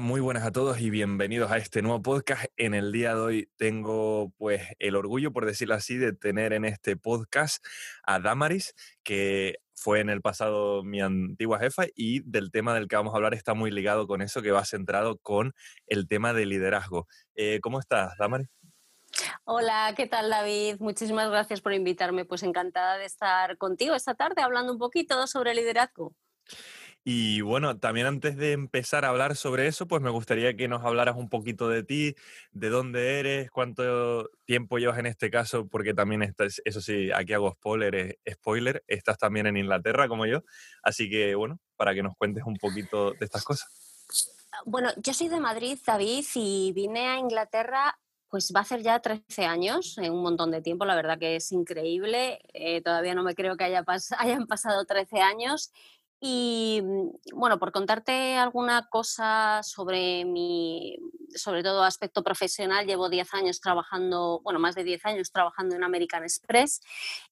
Muy buenas a todos y bienvenidos a este nuevo podcast. En el día de hoy tengo pues el orgullo, por decirlo así, de tener en este podcast a Damaris, que fue en el pasado mi antigua jefa y del tema del que vamos a hablar está muy ligado con eso, que va centrado con el tema de liderazgo. Eh, ¿Cómo estás, Damaris? Hola, ¿qué tal David? Muchísimas gracias por invitarme. Pues encantada de estar contigo esta tarde hablando un poquito sobre liderazgo. Y bueno, también antes de empezar a hablar sobre eso, pues me gustaría que nos hablaras un poquito de ti, de dónde eres, cuánto tiempo llevas en este caso, porque también estás, eso sí, aquí hago spoiler, spoiler, estás también en Inglaterra como yo, así que bueno, para que nos cuentes un poquito de estas cosas. Bueno, yo soy de Madrid, David, y vine a Inglaterra pues va a ser ya 13 años, en un montón de tiempo, la verdad que es increíble. Eh, todavía no me creo que haya hayan pasado 13 años y mm, bueno, por contarte alguna cosa sobre mi, sobre todo aspecto profesional, llevo 10 años trabajando, bueno, más de 10 años trabajando en American Express.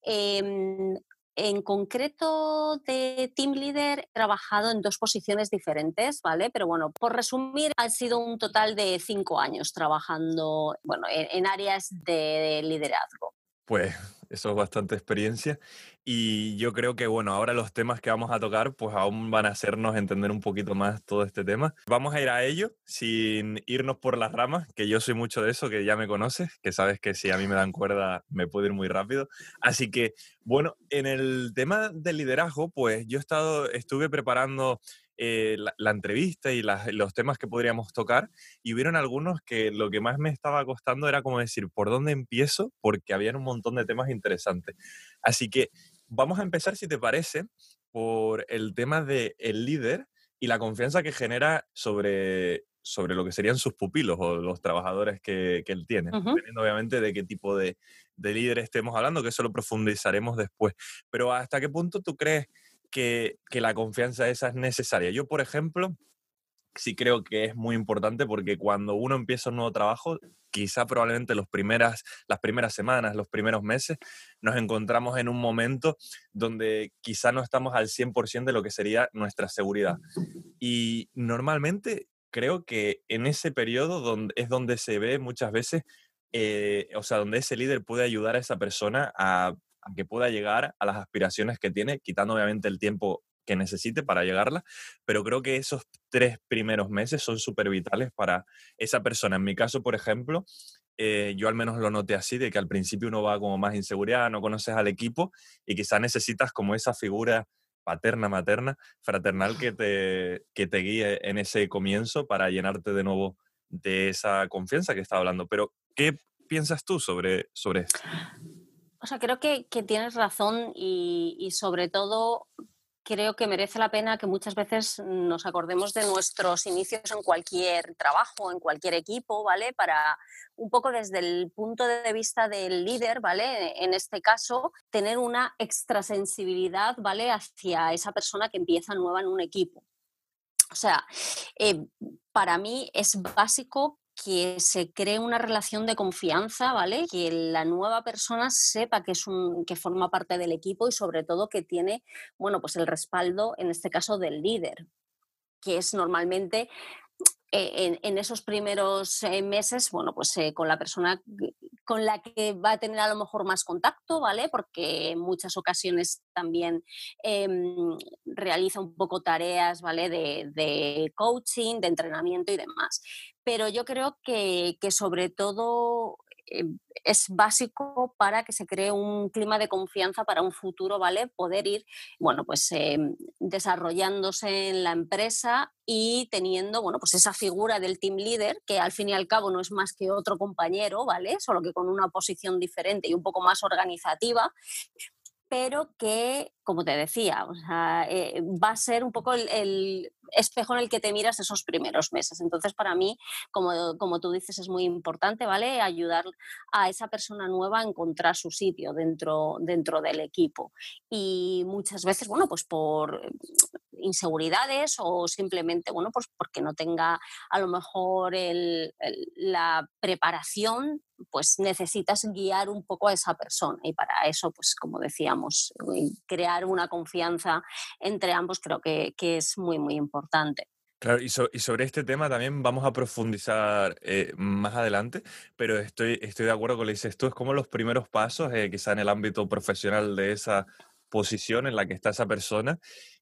Em, en concreto de Team Leader he trabajado en dos posiciones diferentes, ¿vale? Pero bueno, por resumir, ha sido un total de cinco años trabajando, bueno, en, áreas de liderazgo. Pues eso es bastante experiencia. Y yo creo que, bueno, ahora los temas que vamos a tocar, pues aún van a hacernos entender un poquito más todo este tema. Vamos a ir a ello sin irnos por las ramas, que yo soy mucho de eso, que ya me conoces, que sabes que si a mí me dan cuerda me puedo ir muy rápido. Así que, bueno, en el tema del liderazgo, pues yo he estado, estuve preparando eh, la, entrevista y los temas que podríamos tocar y hubieron algunos que lo que más me estaba costando era como decir, ¿por dónde empiezo? Porque había un montón de temas interesantes. Así que vamos a empezar, si te parece, por el tema del el líder y la confianza que genera sobre, sobre lo que serían sus pupilos o los trabajadores que, que él tiene, dependiendo obviamente de qué tipo de, de líder estemos hablando, que eso lo profundizaremos después. Pero ¿hasta qué punto tú crees que, la confianza esa es necesaria. Yo, por ejemplo, sí creo que es muy importante porque cuando uno empieza un nuevo trabajo, quizá probablemente los primeras, las primeras semanas, los primeros meses, nos encontramos en un momento donde quizá no estamos al 100% de lo que sería nuestra seguridad. Y normalmente creo que en ese periodo donde, es donde se ve muchas veces, eh, o sea, donde ese líder puede ayudar a esa persona a a que pueda llegar a las aspiraciones que tiene, quitando obviamente el tiempo que necesite para llegarla, pero creo que esos tres primeros meses son súper vitales para esa persona. En mi caso, por ejemplo, eh, yo al menos lo noté así, de que al principio uno va como más inseguridad, no conoces al equipo y quizás necesitas como esa figura paterna, materna, fraternal que te, que te guíe en ese comienzo para llenarte de nuevo de esa confianza que estaba hablando. Pero, ¿qué piensas tú sobre, sobre esto? O sea, creo que, tienes razón y, sobre todo creo que merece la pena que muchas veces nos acordemos de nuestros inicios en cualquier trabajo, en cualquier equipo, ¿vale? Para un poco desde el punto de vista del líder, ¿vale? En este caso, tener una extrasensibilidad, ¿vale? Hacia esa persona que empieza nueva en un equipo. O sea, eh, para mí es básico que se cree una relación de confianza, ¿vale? Que la nueva persona sepa que es un que forma parte del equipo y sobre todo que tiene, bueno, pues el respaldo en este caso del líder, que es normalmente eh, en, esos primeros eh, meses, bueno, pues eh, con la persona con la que va a tener a lo mejor más contacto, ¿vale? Porque en muchas ocasiones también em, realiza un poco tareas, ¿vale? De, coaching, de entrenamiento y demás. Pero yo creo que, que sobre todo es básico para que se cree un clima de confianza para un futuro, ¿vale? Poder ir, bueno, pues em, desarrollándose en la empresa y teniendo, bueno, pues esa figura del team leader, que al fin y al cabo no es más que otro compañero, ¿vale? Solo que con una posición diferente y un poco más organizativa, pero que, como te decía, eh, va a ser un poco el, espejo en el que te miras esos primeros meses. Entonces, para mí, como, como, tú dices, es muy importante, ¿vale? Ayudar a esa persona nueva a encontrar su sitio dentro, dentro del equipo. Y muchas veces, bueno, pues por inseguridades o simplemente, bueno, pues porque no tenga a lo mejor la preparación, pues necesitas guiar un poco a esa persona y para eso, pues como decíamos, crear una confianza entre ambos creo que, que es muy, muy importante. Claro, y, so- y sobre este tema también vamos a profundizar eh, más adelante, pero estoy, estoy de acuerdo con lo que dices tú, es como los primeros pasos, eh, quizá en el ámbito profesional de esa posición en la que está esa persona,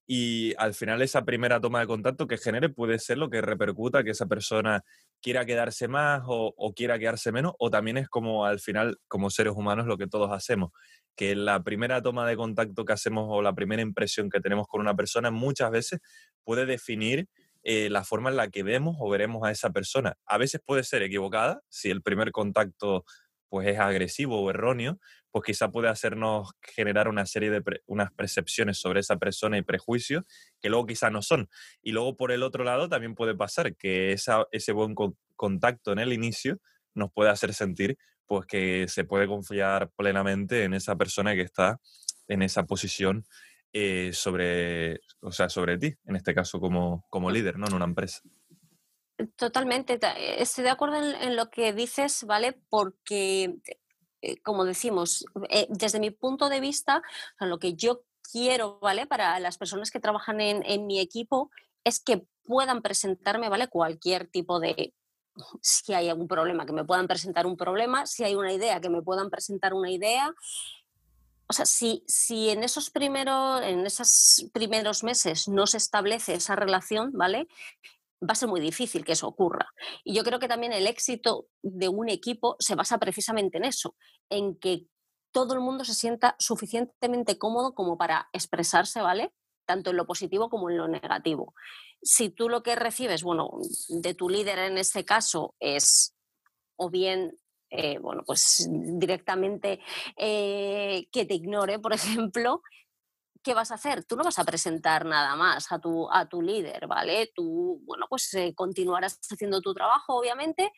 y al final esa primera toma de contacto que genere puede ser lo que repercuta que esa persona quiera quedarse más o, quiera quedarse menos, o también es como al final, como seres humanos, lo que todos hacemos, que la primera toma de contacto que hacemos o la primera impresión que tenemos con una persona muchas veces puede definir eh, la forma en la que vemos o veremos a esa persona. A veces puede ser equivocada, si el primer contacto pues es agresivo o erróneo, pues quizá puede hacernos generar una serie de pre- unas percepciones sobre esa persona y prejuicios que luego quizá no son. Y luego por el otro lado también puede pasar que esa, ese buen con- contacto en el inicio nos puede hacer sentir pues que se puede confiar plenamente en esa persona que está en esa posición eh, sobre, o sea, sobre ti, en este caso como, como líder, ¿no? En una empresa. Totalmente, ta- eh, estoy de acuerdo en, lo que dices, ¿vale? Porque, eh, como decimos, eh, desde mi punto de vista, lo que yo quiero, ¿vale? Para las personas que trabajan en, en mi equipo es que puedan presentarme, ¿vale? Cualquier tipo de, si hay algún problema, que me puedan presentar un problema, si hay una idea, que me puedan presentar una idea. O sea, si, si en esos primeros, en esos primeros meses no se establece esa relación, ¿vale? Va a ser muy difícil que eso ocurra. Y yo creo que también el éxito de un equipo se basa precisamente en eso, en que todo el mundo se sienta suficientemente cómodo como para expresarse, ¿vale? Tanto en lo positivo como en lo negativo. Si tú lo que recibes, bueno, de tu líder en este caso es o bien, eh, bueno, pues directamente eh, que te ignore, por ejemplo, ¿qué vas a hacer? Tú no vas a presentar nada más a tu, a tu líder, ¿vale? Tú, bueno, pues eh, continuarás haciendo tu trabajo, obviamente,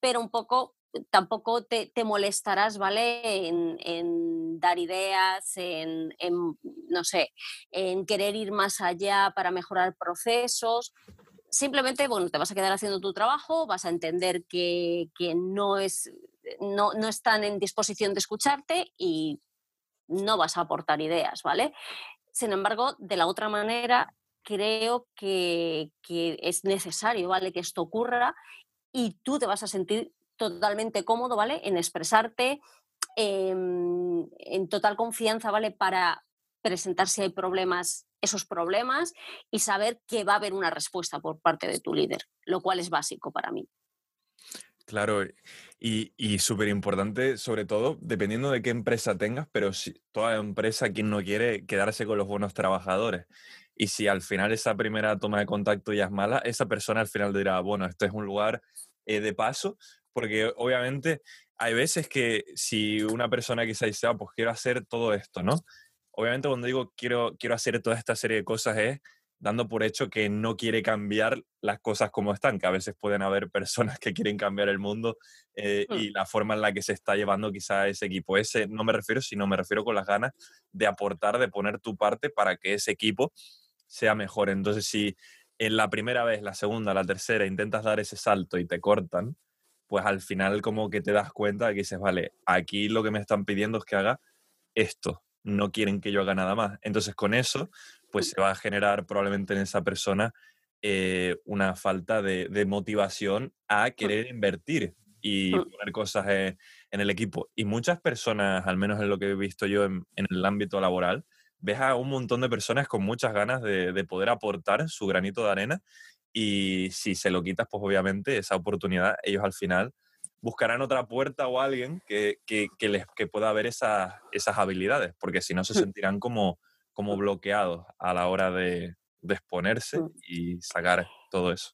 pero un poco tampoco te, te molestarás, ¿vale? En, en dar ideas, en, en, no sé, en querer ir más allá para mejorar procesos. Simplemente, bueno, te vas a quedar haciendo tu trabajo, vas a entender que, que no, es, no, no están en disposición de escucharte y no vas a aportar ideas, ¿vale? Sin embargo, de la otra manera, creo que, que es necesario, ¿vale? Que esto ocurra y tú te vas a sentir totalmente cómodo, ¿vale? En expresarte em, en total confianza, ¿vale? Para presentar si hay problemas, esos problemas y saber que va a haber una respuesta por parte de tu líder, lo cual es básico para mí. Claro, y, y súper importante, sobre todo, dependiendo de qué empresa tengas, pero si toda empresa, quien no quiere quedarse con los buenos trabajadores. Y si al final esa primera toma de contacto ya es mala, esa persona al final dirá, bueno, este es un lugar eh, de paso, porque obviamente hay veces que si una persona quizá dice, ah, pues quiero hacer todo esto, ¿no? Obviamente cuando digo quiero, quiero hacer toda esta serie de cosas es dando por hecho que no quiere cambiar las cosas como están, que a veces pueden haber personas que quieren cambiar el mundo eh, Mm, y la forma en la que se está llevando quizá ese equipo. Ese no me refiero, sino me refiero con las ganas de aportar, de poner tu parte para que ese equipo sea mejor. Entonces, si en la primera vez, la segunda, la tercera intentas dar ese salto y te cortan, pues al final como que te das cuenta de que dices, vale, aquí lo que me están pidiendo es que haga esto, no quieren que yo haga nada más. Entonces con eso, pues se va a generar probablemente en esa persona eh, una falta de, de motivación a mm, querer invertir y mm, poner cosas en el equipo. Y muchas personas, al menos en lo que he visto yo en, en el ámbito laboral, ves a un montón de personas con muchas ganas de, de poder aportar su granito de arena y si se lo quitas, pues obviamente esa oportunidad, ellos al final buscarán otra puerta o alguien que, que, que les, que pueda ver esas, esas habilidades, porque si no se mm, sentirán como, como bloqueados a la hora de, de exponerse mm. y sacar todo eso.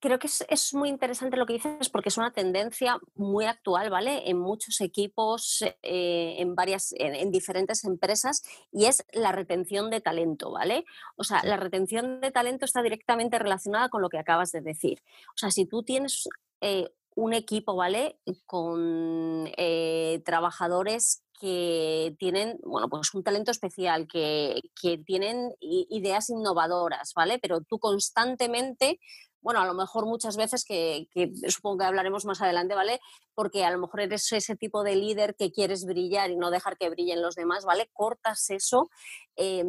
Creo que es, es muy interesante lo que dices porque es una tendencia muy actual, ¿vale? En muchos equipos, eh, en varias, en, en diferentes empresas, y es la retención de talento, ¿vale? O sea, Sí. la retención de talento está directamente relacionada con lo que acabas de decir. O sea, si tú tienes eh, un equipo, ¿vale? Con eh, trabajadores que tienen, bueno, pues un talento especial, que, que tienen ideas innovadoras, ¿vale? Pero tú constantemente bueno, a lo mejor muchas veces que, supongo que hablaremos más adelante, ¿vale? Porque a lo mejor eres ese tipo de líder que quieres brillar y no dejar que brillen los demás, ¿vale? Cortas eso. eh,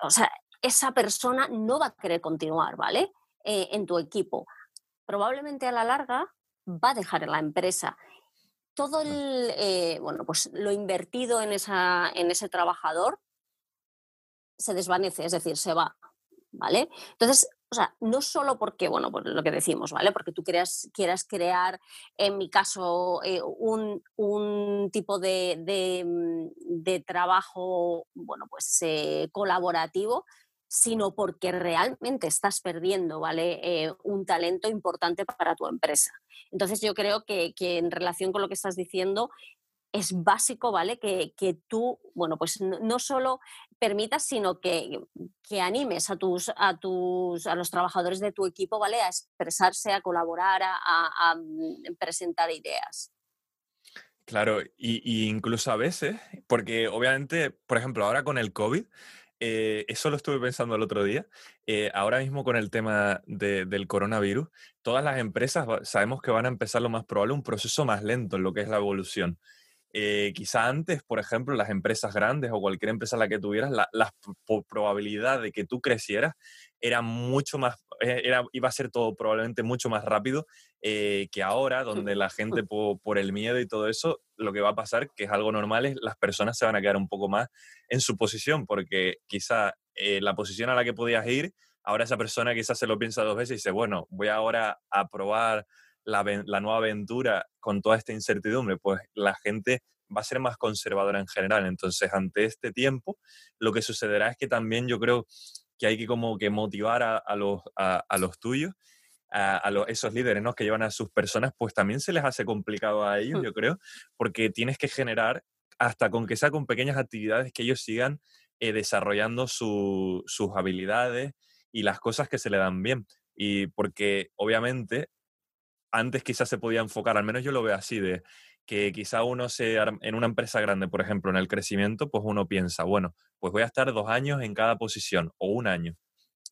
o sea, esa persona no va a querer continuar, ¿vale? Eh, en tu equipo. Probablemente a la larga va a dejar la empresa. Todo el, eh, bueno, pues lo invertido en, esa, en ese trabajador se desvanece, es decir, se va, ¿vale? Entonces, o sea, no solo porque, bueno, por lo que decimos, ¿vale? Porque tú quieras, quieras crear, en mi caso, eh, un, tipo de, mm, trabajo, bueno, pues eh, colaborativo, sino porque realmente estás perdiendo, ¿vale? Eh, un talento importante para tu empresa. Entonces yo creo que, que, en relación con lo que estás diciendo, es básico, ¿vale? Que, tú, bueno, pues no, solo permitas, sino que, que, animes a tus, a tus, a los trabajadores de tu equipo, ¿vale? A expresarse, a colaborar, a, mm, presentar ideas. Claro, y, incluso a veces, porque obviamente, por ejemplo, ahora con el COVID, eh, eso lo estuve pensando el otro día. Eh, ahora mismo con el tema del coronavirus, todas las empresas sabemos que van a empezar lo más probable un proceso más lento en lo que es la evolución. Eh, quizá antes, por ejemplo, las empresas grandes o cualquier empresa la que tuvieras, la, probabilidad de que tú crecieras era mucho más, eh, era, iba a ser todo probablemente mucho más rápido eh, que ahora, donde la gente por, el miedo y todo eso, lo que va a pasar, que es algo normal, es las personas se van a quedar un poco más en su posición, porque quizá la posición a la que podías ir, ahora esa persona quizás se lo piensa dos veces y dice, bueno, voy ahora a probar la, nueva aventura con toda esta incertidumbre, pues la gente va a ser más conservadora en general. Entonces, ante este tiempo, lo que sucederá es que también yo creo que hay que como que motivar a, los, a, los tuyos, a, esos líderes ¿no? que llevan a sus personas, pues también se les hace complicado a ellos, mm. yo creo, porque tienes que generar, hasta con que sea con pequeñas actividades, que ellos sigan eh, desarrollando sus habilidades y las cosas que se le dan bien. Y porque obviamente antes quizás se podía enfocar, al menos yo lo veo así, de que quizá uno se, en una empresa grande, por ejemplo, en el crecimiento, pues uno piensa, bueno, pues voy a estar dos años en cada posición o un año.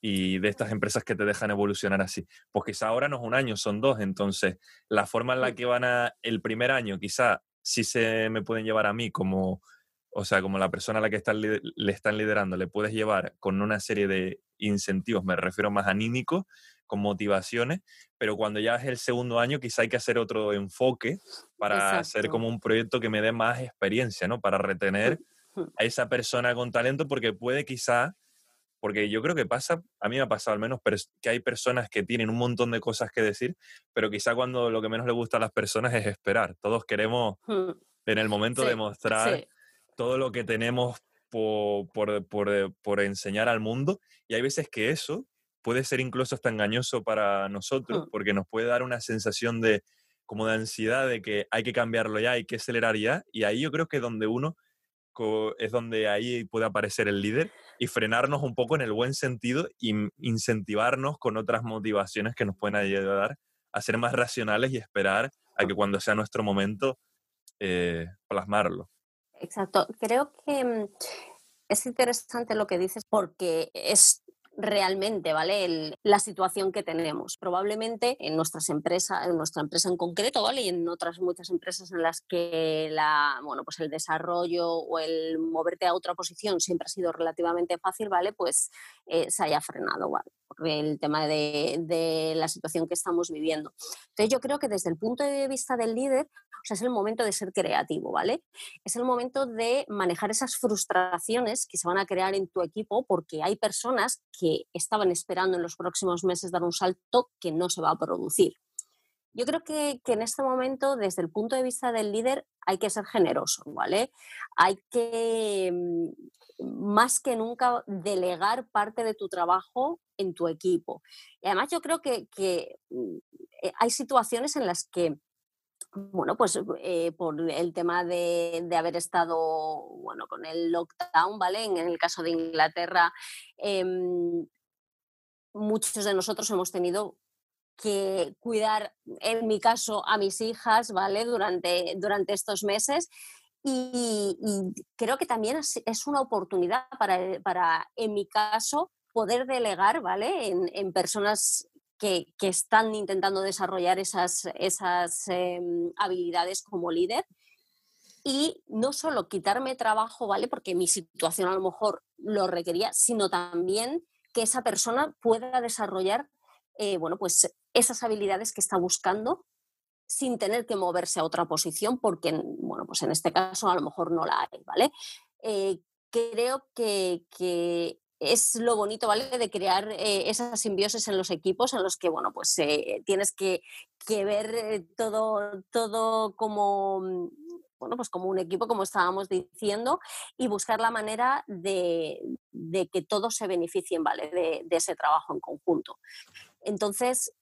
Y de estas empresas que te dejan evolucionar así, pues quizá ahora no es un año, son dos. Entonces, la forma en la que van a, el primer año, quizá sí se me pueden llevar a mí como, o sea, como la persona a la que están, le están liderando, le puedes llevar con una serie de incentivos, me refiero más anímicos, con motivaciones, pero cuando ya es el segundo año quizá hay que hacer otro enfoque para hacer como un proyecto que me dé más experiencia, ¿no? Para retener a esa persona con talento porque puede quizá, porque yo creo que pasa, a mí me ha pasado al menos, que hay personas que tienen un montón de cosas que decir, pero quizá cuando lo que menos le gusta a las personas es esperar. Todos queremos en el momento de mostrar todo lo que tenemos por, por, por, enseñar al mundo y hay veces que eso puede ser incluso hasta engañoso para nosotros, mm. porque nos puede dar una sensación de como de ansiedad de que hay que cambiarlo ya, hay que acelerar ya, y ahí yo creo que donde uno es donde ahí puede aparecer el líder y frenarnos un poco en el buen sentido y incentivarnos con otras motivaciones que nos pueden ayudar a ser más racionales y esperar a que cuando sea nuestro momento eh, plasmarlo. Exacto. Creo que mm, es interesante lo que dices porque es realmente, ¿vale? la situación que tenemos. Probablemente en nuestras empresas, en nuestra empresa en concreto, ¿vale? Y en otras muchas empresas en las que la, bueno, pues el desarrollo o el moverte a otra posición siempre ha sido relativamente fácil, ¿vale? Pues eh, se haya frenado, ¿vale? Por el tema de, la situación que estamos viviendo. Entonces yo creo que desde el punto de vista del líder, es el momento de ser creativo, ¿vale? Es el momento de manejar esas frustraciones que se van a crear en tu equipo porque hay personas que estaban esperando en los próximos meses dar un salto que no se va a producir. Yo creo que, en este momento, desde el punto de vista del líder, hay que ser generoso, ¿vale? Hay que, mm, más que nunca, delegar parte de tu trabajo en tu equipo. Y además yo creo que, que mm, eh, hay situaciones en las que bueno, pues eh, por el tema de, haber estado, bueno, con el lockdown, ¿vale? En, el caso de Inglaterra, em, muchos de nosotros hemos tenido que cuidar, en mi caso, a mis hijas, ¿vale? Durante, durante estos meses. Y, creo que también es, una oportunidad para, para, en mi caso, poder delegar, ¿vale? En, en personas que, están intentando desarrollar esas, esas em, habilidades como líder y no solo quitarme trabajo, ¿vale? Porque mi situación a lo mejor lo requería, sino también que esa persona pueda desarrollar, eh, bueno, pues esas habilidades que está buscando sin tener que moverse a otra posición, porque, bueno, pues en este caso a lo mejor no la hay, ¿vale? Eh, creo que, es lo bonito, ¿vale? De crear eh, esas simbiosis en los equipos en los que, bueno, pues tienes que, que ver todo, todo como bueno, pues como un equipo, como estábamos diciendo, y buscar la manera de, que todos se beneficien ¿vale? De, ese trabajo en conjunto. Entonces,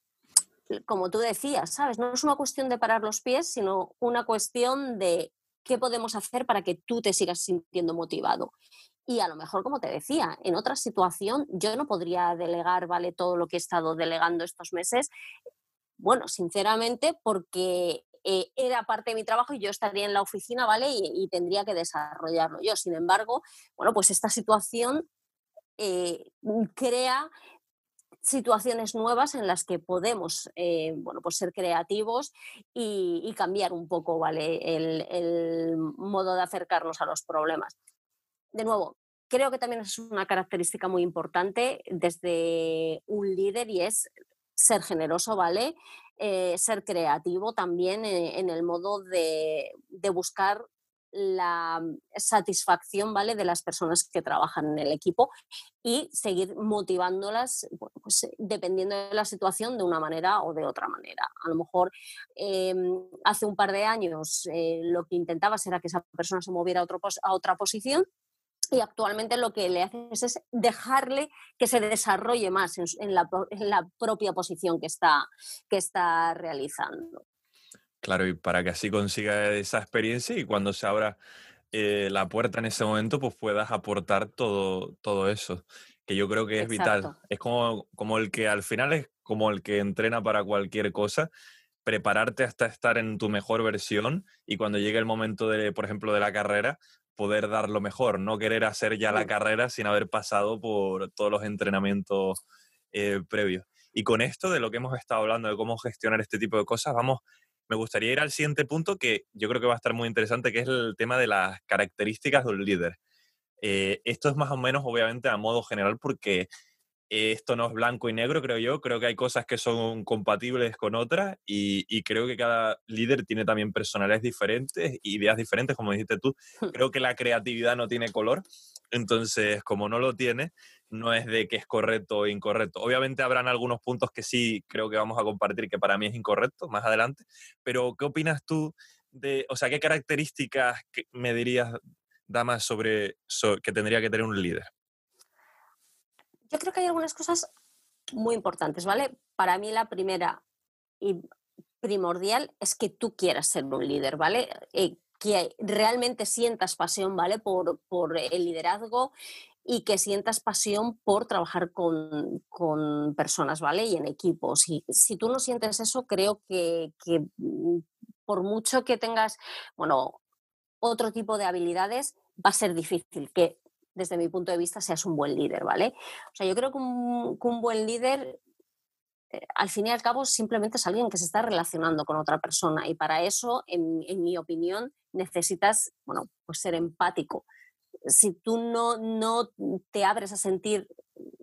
como tú decías, ¿sabes? No es una cuestión de parar los pies, sino una cuestión de qué podemos hacer para que tú te sigas sintiendo motivado. Y a lo mejor, como te decía, en otra situación yo no podría delegar, ¿vale? Todo lo que he estado delegando estos meses. Bueno, sinceramente, porque eh, era parte de mi trabajo y yo estaría en la oficina, ¿vale? Y, tendría que desarrollarlo yo. Sin embargo, bueno, pues esta situación eh, crea situaciones nuevas en las que podemos eh, bueno, pues ser creativos y, cambiar un poco ¿vale? el, modo de acercarnos a los problemas. De nuevo, creo que también es una característica muy importante desde un líder y es ser generoso, ¿vale? Eh, ser creativo también eh, en, el modo de, buscar la satisfacción ¿vale? de las personas que trabajan en el equipo y seguir motivándolas pues, eh, dependiendo de la situación de una manera o de otra manera. A lo mejor em, hace un par de años lo que intentabas era que esa persona se moviera a otra posición y actualmente lo que le haces es dejarle que se desarrolle más en, la, propia posición que está, que está realizando. Claro, y para que así consiga esa experiencia y cuando se abra eh, la puerta en ese momento, pues puedas aportar todo, todo eso, que yo creo que es vital. Es como, como el que al final es como el que entrena para cualquier cosa, prepararte hasta estar en tu mejor versión y cuando llegue el momento de, por ejemplo, de la carrera, poder dar lo mejor, no querer hacer ya la carrera sin haber pasado por todos los entrenamientos eh, previos. Y con esto de lo que hemos estado hablando, de cómo gestionar este tipo de cosas, vamos, me gustaría ir al siguiente punto que yo creo que va a estar muy interesante, que es el tema de las características de un líder. Eh, esto es más o menos, obviamente, a modo general, porque esto no es blanco y negro, creo yo. Creo que hay cosas que son compatibles con otras y, creo que cada líder tiene también personalidades diferentes, ideas diferentes, como dijiste tú. Hmm. Creo que la creatividad no tiene color. Entonces, como no lo tiene, no es de que es correcto o incorrecto. Obviamente habrán algunos puntos que sí creo que vamos a compartir que para mí es incorrecto más adelante, pero ¿qué opinas tú de, o sea, qué características me dirías, Damas, sobre que tendría que tener un líder? Yo creo que hay algunas cosas muy importantes, ¿vale? Para mí la primera y primordial es que tú quieras ser un líder, ¿vale? Eh, que realmente sientas pasión, ¿vale? Por, el liderazgo y que sientas pasión por trabajar con, personas, ¿vale? Y en equipos. Y si tú no sientes eso, creo que, que mm, por mucho que tengas, bueno, otro tipo de habilidades, va a ser difícil que desde mi punto de vista, seas un buen líder, ¿vale? O sea, yo creo que un, buen líder, eh, al fin y al cabo, simplemente es alguien que se está relacionando con otra persona y para eso, en, mi opinión, necesitas, bueno, pues ser empático. Si tú no, no te abres a sentir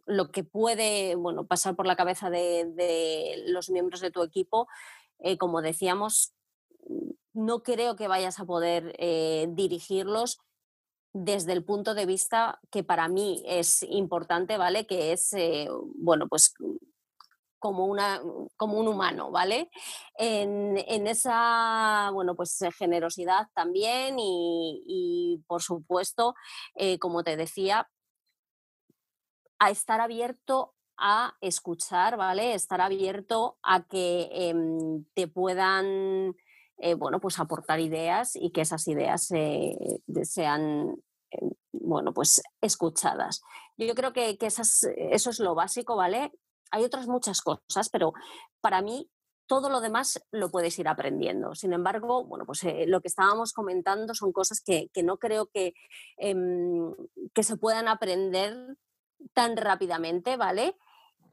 lo que puede bueno, pasar por la cabeza de, los miembros de tu equipo, eh, como decíamos, no creo que vayas a poder eh, dirigirlos desde el punto de vista que para mí es importante, ¿vale? Que es, bueno, pues como, una, como un humano, ¿vale? En, esa, bueno, pues eh, generosidad también y, por supuesto, eh, como te decía, a estar abierto a escuchar, ¿vale? Estar abierto a que em, te puedan bueno, pues aportar ideas y que esas ideas sean Em, bueno, pues escuchadas. Yo creo que, eso es lo básico, ¿vale? Hay otras muchas cosas, pero para mí todo lo demás lo puedes ir aprendiendo. Sin embargo, bueno, pues eh, lo que estábamos comentando son cosas que, no creo que, em, que se puedan aprender tan rápidamente, ¿vale?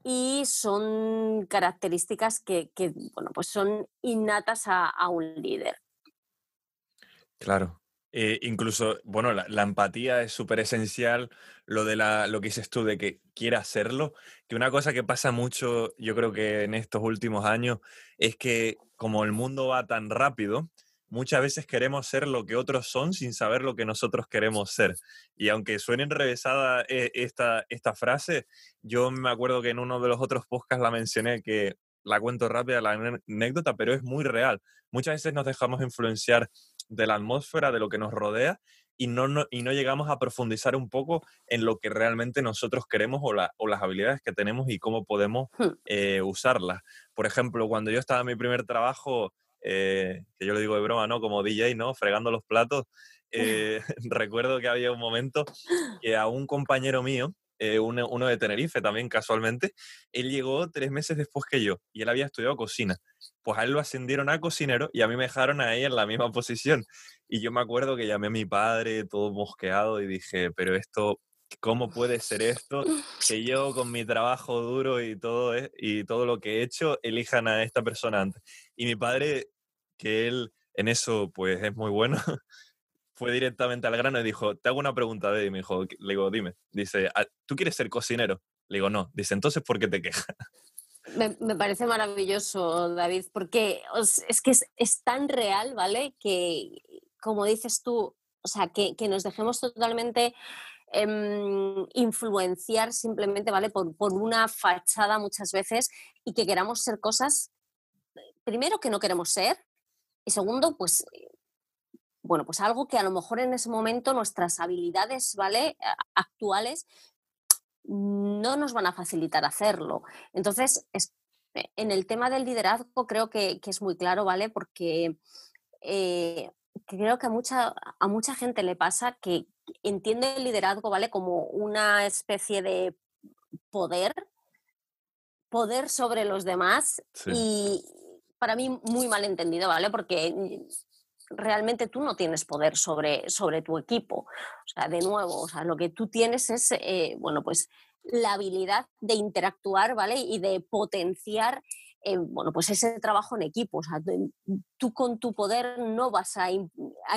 Y son características que, bueno, pues son innatas a un líder. Claro, Eh, incluso, bueno, la, empatía es súper esencial, lo de la, lo que dices tú de que quiera hacerlo, que una cosa que pasa mucho, yo creo que en estos últimos años, es que como el mundo va tan rápido, muchas veces queremos ser lo que otros son sin saber lo que nosotros queremos ser. Y aunque suene enrevesada eh, esta, esta frase, yo me acuerdo que en uno de los otros podcasts la mencioné que la cuento rápida, la anécdota, pero es muy real. Muchas veces nos dejamos influenciar de la atmósfera, de lo que nos rodea, y no, y no llegamos a profundizar un poco en lo que realmente nosotros queremos o, o las habilidades que tenemos y cómo podemos hmm. eh, usarlas. Por ejemplo, cuando yo estaba en mi primer trabajo, eh, que yo le digo de broma, ¿no? Como DJ, ¿no? Fregando los platos, eh, recuerdo que había un momento que a un compañero mío, uno, uno, de Tenerife también casualmente, él llegó tres meses después que yo y él había estudiado cocina pues a él lo ascendieron a cocinero y a mí me dejaron ahí en la misma posición. Y yo me acuerdo que llamé a mi padre todo mosqueado y dije, pero esto, ¿cómo puede ser esto? Que yo con mi trabajo duro y todo, e-, y todo lo que he hecho, elijan a esta persona antes. Y mi padre, que él en eso pues es muy bueno, fue directamente al grano y dijo, te hago una pregunta, de y me dijo, le digo, dime, dice, ah, ¿tú quieres ser cocinero? Le digo, no, dice, entonces, ¿por qué te quejas? Me, parece maravilloso, David, porque es que es, tan real, ¿vale? Que, como dices tú, o sea, que, nos dejemos totalmente em, influenciar simplemente, ¿vale? Por, por, una fachada muchas veces y que queramos ser cosas, primero, que no queremos ser y segundo, pues, bueno, pues algo que a lo mejor en ese momento nuestras habilidades, ¿vale? Actuales no nos van a facilitar hacerlo. Entonces, eh, en el tema del liderazgo creo que, es muy claro, ¿vale? Porque eh, creo que a mucha, a mucha gente le pasa que entiende el liderazgo, ¿vale? Como una especie de poder, poder sobre los demás y para mí muy mal entendido, ¿vale? Porque realmente tú no tienes poder sobre, sobre tu equipo. O sea, de nuevo, o sea, lo que tú tienes es, eh, bueno, pues la habilidad de interactuar, ¿vale? Y de potenciar, eh, bueno, pues ese trabajo en equipo. O sea, tú con tu poder no vas a,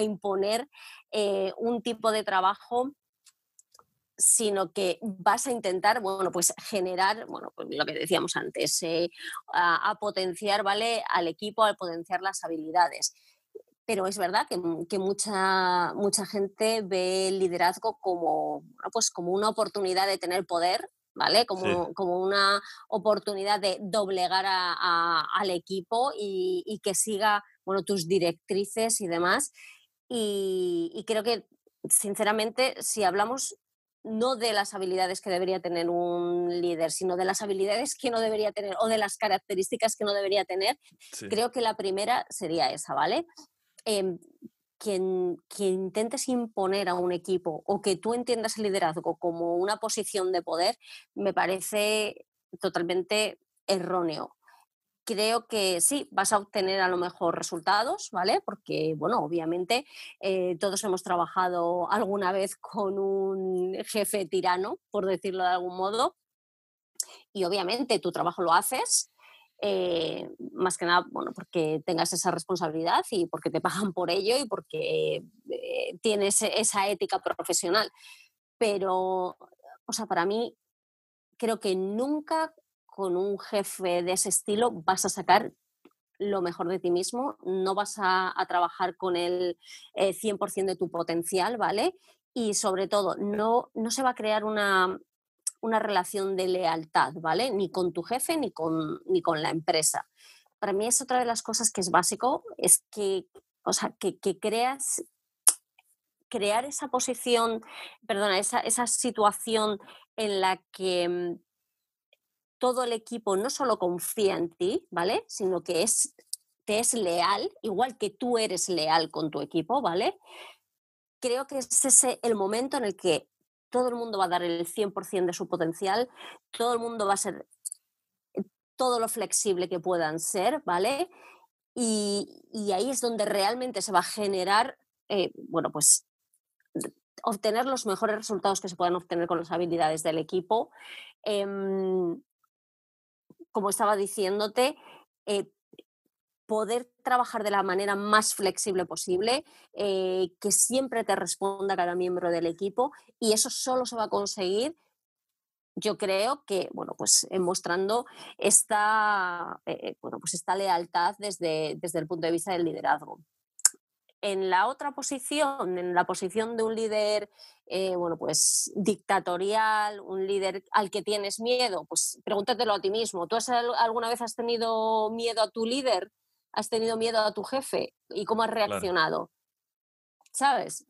imponer eh, un tipo de trabajo sino que vas a intentar, bueno, pues generar, bueno, pues lo que decíamos antes, a, a, potenciar, ¿vale? Al equipo, al potenciar las habilidades pero es verdad que, mm, mucha, mucha gente ve el liderazgo como, pues como una oportunidad de tener poder, ¿vale? Como, como una oportunidad de doblegar al equipo y, que siga, bueno, tus directrices y demás. Y, creo que, sinceramente, si hablamos no de las habilidades que debería tener un líder, sino de las habilidades que no debería tener o de las características que no debería tener, creo que la primera sería esa, ¿vale? Eh, que, intentes imponer a un equipo o que tú entiendas el liderazgo como una posición de poder, me parece totalmente erróneo. Creo que sí, vas a obtener a lo mejor resultados, ¿vale? Porque, bueno, obviamente eh, todos hemos trabajado alguna vez con un jefe tirano, por decirlo de algún modo, y obviamente tu trabajo lo haces, eh, más que nada, bueno, porque tengas esa responsabilidad y porque te pagan por ello y porque eh, tienes esa ética profesional. Pero, o sea, para mí, creo que nunca con un jefe de ese estilo vas a sacar lo mejor de ti mismo, no vas a, trabajar con el 100% eh, de tu potencial, ¿vale? Y sobre todo, no, no se va a crear una, una relación de lealtad, ¿vale? Ni con tu jefe ni con, ni con la empresa. Para mí es otra de las cosas que es básico, es que, o sea, que, creas, crear esa posición, perdona, esa, esa situación en la que mm, todo el equipo no solo confía en ti, ¿vale? Sino que es, te es leal, igual que tú eres leal con tu equipo, ¿vale? Creo que es ese el momento en el que todo el mundo va a dar el 100% de su potencial, todo el mundo va a ser eh, todo lo flexible que puedan ser, ¿vale? Y, ahí es donde realmente se va a generar, eh, bueno, pues obtener los mejores resultados que se puedan obtener con las habilidades del equipo. Em, como estaba diciéndote, eh, poder trabajar de la manera más flexible posible, eh, que siempre te responda cada miembro del equipo y eso solo se va a conseguir yo creo que, bueno, pues eh, mostrando esta, eh, bueno, pues esta lealtad desde, desde el punto de vista del liderazgo. En la otra posición, en la posición de un líder, bueno, pues dictatorial, un líder al que tienes miedo, pues pregúntatelo a ti mismo. ¿Tú alguna vez has tenido miedo a tu líder? ¿Has tenido miedo a tu jefe? ¿Y cómo has reaccionado? ¿Sabes?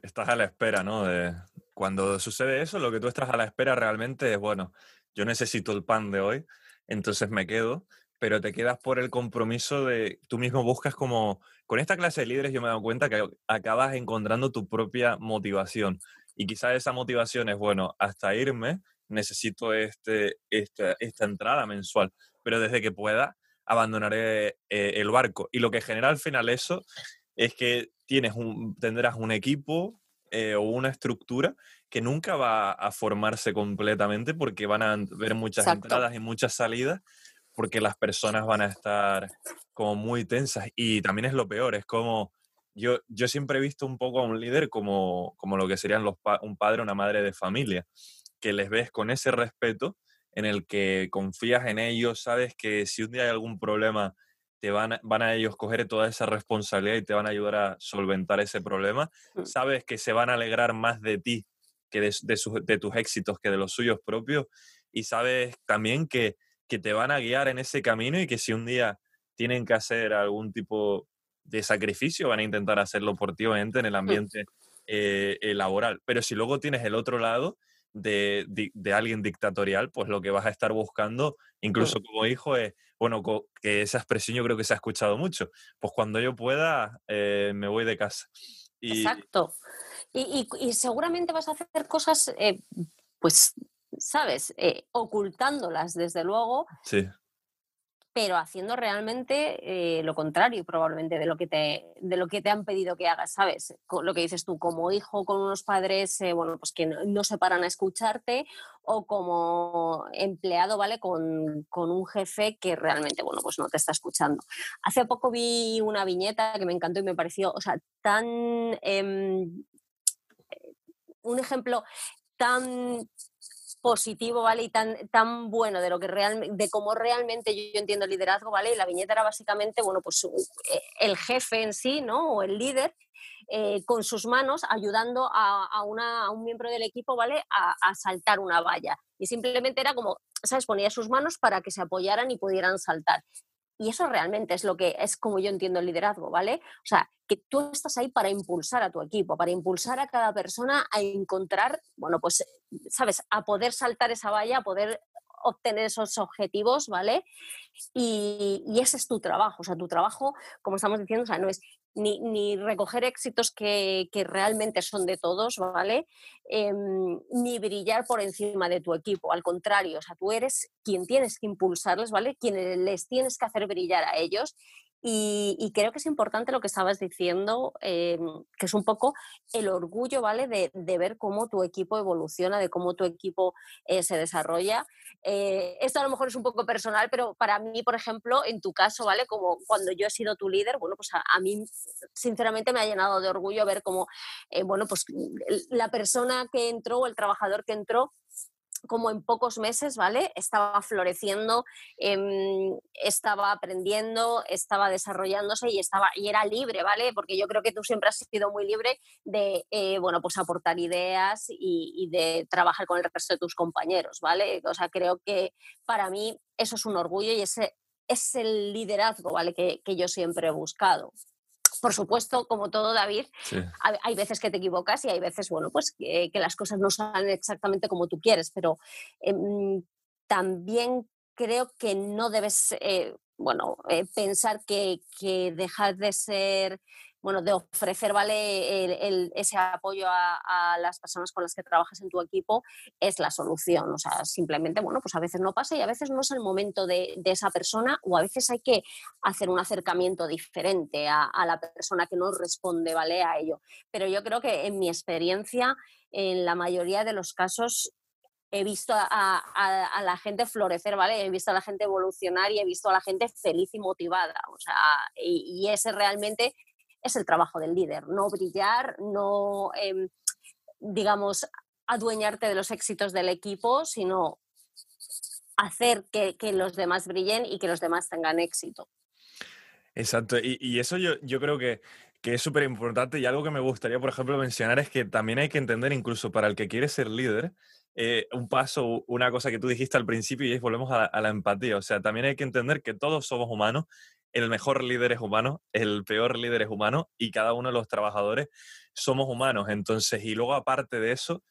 Estás a la espera, ¿no? De, cuando sucede eso, lo que tú estás a la espera realmente es, bueno, yo necesito el pan de hoy, entonces me quedo, pero te quedas por el compromiso de, tú mismo buscas como, con esta clase de líderes yo me he dado cuenta que acabas encontrando tu propia motivación. Y quizás esa motivación es, bueno, hasta irme necesito este, esta, esta entrada mensual, pero desde que pueda abandonaré eh, el barco. Y lo que genera al final eso es que tienes un, tendrás un equipo eh, o una estructura que nunca va a formarse completamente porque van a haber muchas entradas y muchas salidas porque las personas van a estar como muy tensas y también es lo peor, es como yo, yo siempre he visto un poco a un líder como, como lo que serían los un padre o una madre de familia, que les ves con ese respeto en el que confías en ellos, sabes que si un día hay algún problema te van, van a ellos coger toda esa responsabilidad y te van a ayudar a solventar ese problema. Mm. Sabes que se van a alegrar más de ti que de, de, tus éxitos que de los suyos propios. Y sabes también que, que te van a guiar en ese camino y que si un día tienen que hacer algún tipo de sacrificio, van a intentar hacerlo por ti, obviamente, en el mm. ambiente eh, eh, laboral. Pero si luego tienes el otro lado de, de, alguien dictatorial, pues lo que vas a estar buscando, incluso como hijo, es, bueno, que esa expresión yo creo que se ha escuchado mucho. Pues cuando yo pueda, eh, me voy de casa. Exacto. Y, seguramente vas a hacer cosas, eh, pues, ¿sabes? Eh, ocultándolas, desde luego. Sí pero haciendo realmente eh, lo contrario probablemente de lo, que te, de lo que te han pedido que hagas, ¿sabes? lo que dices tú, como hijo con unos padres, eh, bueno, pues que no, se paran a escucharte, o como empleado, ¿vale? Con, un jefe que realmente, bueno, pues no te está escuchando. Hace poco vi una viñeta que me encantó y me pareció, o sea, tan... Em, un ejemplo tan positivo, ¿vale? Y tan, tan bueno de lo que realmente, de cómo realmente yo, entiendo el liderazgo, ¿vale? Y la viñeta era básicamente, bueno, pues eh, el jefe en sí, ¿no? O el líder, eh, con sus manos ayudando a, una, a, un miembro del equipo, ¿vale? A, a, saltar una valla. Y simplemente era como, ¿sabes? Ponía sus manos para que se apoyaran y pudieran saltar. Y eso realmente es lo que es como yo entiendo el liderazgo, ¿vale? O sea, que tú estás ahí para impulsar a tu equipo, para impulsar a cada persona a encontrar, bueno, pues, ¿sabes? A poder saltar esa valla, a poder obtener esos objetivos, ¿vale? Y, ese es tu trabajo, o sea, tu trabajo, como estamos diciendo, o sea, no es ni, recoger éxitos que, realmente son de todos, ¿vale? Em, ni brillar por encima de tu equipo, al contrario, o sea, tú eres quien tienes que impulsarles, ¿vale? Quien les tienes que hacer brillar a ellos y, creo que es importante lo que estabas diciendo, eh, que es un poco el orgullo, ¿vale? De, ver cómo tu equipo evoluciona, de cómo tu equipo eh, se desarrolla. Eh, esto a lo mejor es un poco personal, pero para mí, por ejemplo, en tu caso, ¿vale? Como cuando yo he sido tu líder, bueno, pues a, mí sinceramente me ha llenado de orgullo ver cómo, bueno, pues la persona que entró o el trabajador que entró como en pocos meses, ¿vale? Estaba floreciendo, em, estaba aprendiendo, estaba desarrollándose y, estaba, y era libre, ¿vale? Porque yo creo que tú siempre has sido muy libre de, eh, bueno, pues aportar ideas y, de trabajar con el resto de tus compañeros, ¿vale? O sea, creo que para mí eso es un orgullo y ese es el liderazgo, ¿vale? Que, que yo siempre he buscado por supuesto, como todo, David, hay veces que te equivocas y hay veces, bueno, pues que, las cosas no salen exactamente como tú quieres, pero em, también creo que no debes, eh, bueno, eh, pensar que, que dejar de ser bueno, de ofrecer ¿vale? ese apoyo a, las personas con las que trabajas en tu equipo es la solución. O sea, simplemente, bueno, pues a veces no pasa y a veces no es el momento de, esa persona o a veces hay que hacer un acercamiento diferente a, la persona que no responde, ¿vale? A ello. Pero yo creo que en mi experiencia, en la mayoría de los casos, he visto a, la gente florecer, ¿vale? He visto a la gente evolucionar y he visto a la gente feliz y motivada. O sea, y, ese realmente es el trabajo del líder, no brillar, no, em, digamos, adueñarte de los éxitos del equipo, sino hacer que, los demás brillen y que los demás tengan éxito. Exacto, y, eso yo, yo creo que, que es súper importante y algo que me gustaría, por ejemplo, mencionar es que también hay que entender, incluso para el que quiere ser líder, eh, un paso, una cosa que tú dijiste al principio y es volvemos a, la empatía. O sea, también hay que entender que todos somos humanos, el mejor líder es humano, el peor líder es humano y cada uno de los trabajadores somos humanos. Entonces, y luego aparte de eso,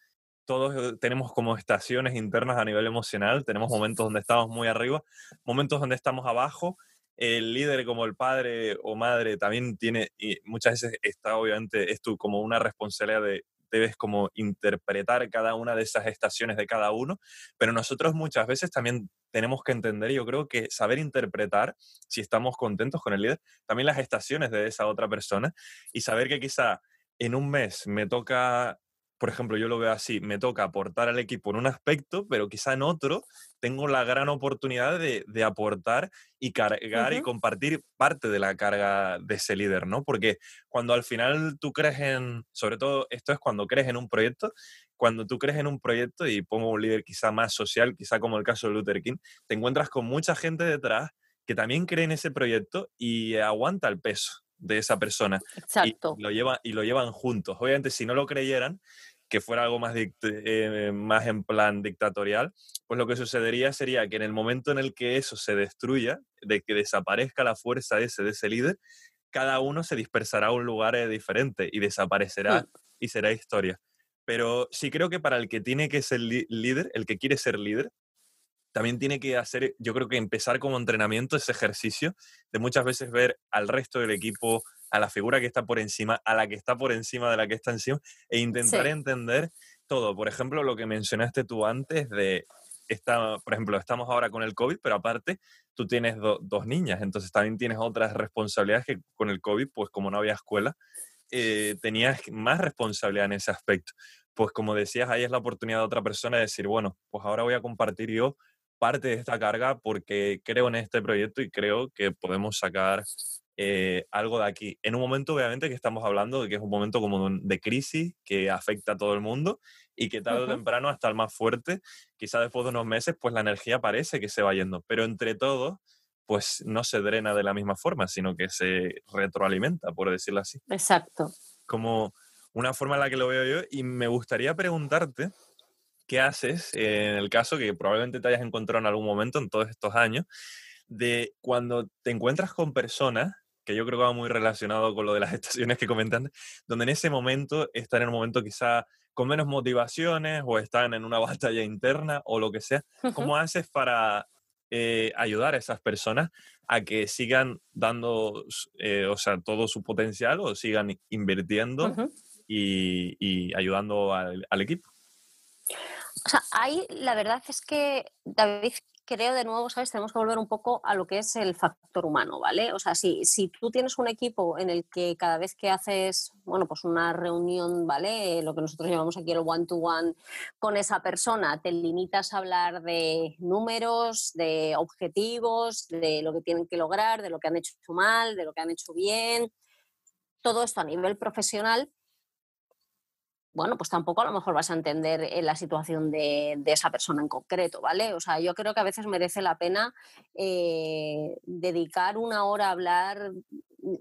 todos eh, tenemos como estaciones internas a nivel emocional, tenemos momentos donde estamos muy arriba, momentos donde estamos abajo. El líder como el padre o madre también tiene, y muchas veces está obviamente esto como una responsabilidad de, debes como interpretar cada una de esas estaciones de cada uno, pero nosotros muchas veces también tenemos que entender, yo creo que saber interpretar, si estamos contentos con el líder, también las estaciones de esa otra persona y saber que quizá en un mes me toca por ejemplo, yo lo veo así, me toca aportar al equipo en un aspecto, pero quizá en otro tengo la gran oportunidad de, aportar y cargar y compartir parte de la carga de ese líder, ¿no? Porque cuando al final tú crees en, sobre todo esto es cuando crees en un proyecto, cuando tú crees en un proyecto y pongo un líder quizá más social, quizá como el caso de Luther King, te encuentras con mucha gente detrás que también cree en ese proyecto y aguanta el peso de esa persona. Exacto. Y lo, lleva, y lo llevan juntos. Obviamente, si no lo creyeran, que fuera algo más, eh, más en plan dictatorial, pues lo que sucedería sería que en el momento en el que eso se destruya, de que desaparezca la fuerza ese, de ese líder, cada uno se dispersará a un lugar eh, diferente y desaparecerá y será historia. Pero sí creo que para el que tiene que ser líder, el que quiere ser líder, también tiene que hacer, yo creo que empezar como entrenamiento ese ejercicio de muchas veces ver al resto del equipo a la figura que está por encima, a la que está por encima de la que está encima, e intentar entender todo. Por ejemplo, lo que mencionaste tú antes de, esta, por ejemplo, estamos ahora con el COVID, pero aparte tú tienes dos niñas, entonces también tienes otras responsabilidades que con el COVID, pues como no había escuela, eh, tenías más responsabilidad en ese aspecto. Pues como decías, ahí es la oportunidad de otra persona de decir, bueno, pues ahora voy a compartir yo parte de esta carga porque creo en este proyecto y creo que podemos sacar eh, algo de aquí. En un momento, obviamente, que estamos hablando de que es un momento como de crisis que afecta a todo el mundo y que tarde o temprano, hasta el más fuerte, quizá después de unos meses, pues la energía parece que se va yendo. Pero entre todos, pues no se drena de la misma forma, sino que se retroalimenta, por decirlo así. Exacto. Como una forma en la que lo veo yo. Y me gustaría preguntarte, ¿qué haces en el caso que probablemente te hayas encontrado en algún momento en todos estos años? de cuando te encuentras con personas que yo creo que va muy relacionado con lo de las estaciones que comentan, donde en ese momento están en un momento quizá con menos motivaciones o están en una batalla interna o lo que sea. ¿Cómo haces para eh, ayudar a esas personas a que sigan dando, eh, o sea, todo su potencial o sigan invirtiendo y, ayudando al, al equipo? O sea, ahí la verdad es que, David, creo de nuevo, ¿sabes? Tenemos que volver un poco a lo que es el factor humano, ¿vale? O sea, si, si tú tienes un equipo en el que cada vez que haces, bueno, pues una reunión, ¿vale? Lo que nosotros llamamos aquí el one-to-one con esa persona, te limitas a hablar de números, de objetivos, de lo que tienen que lograr, de lo que han hecho mal, de lo que han hecho bien, todo esto a nivel profesional, bueno, pues tampoco a lo mejor vas a entender eh, la situación de, esa persona en concreto, ¿vale? O sea, yo creo que a veces merece la pena eh, dedicar una hora a hablar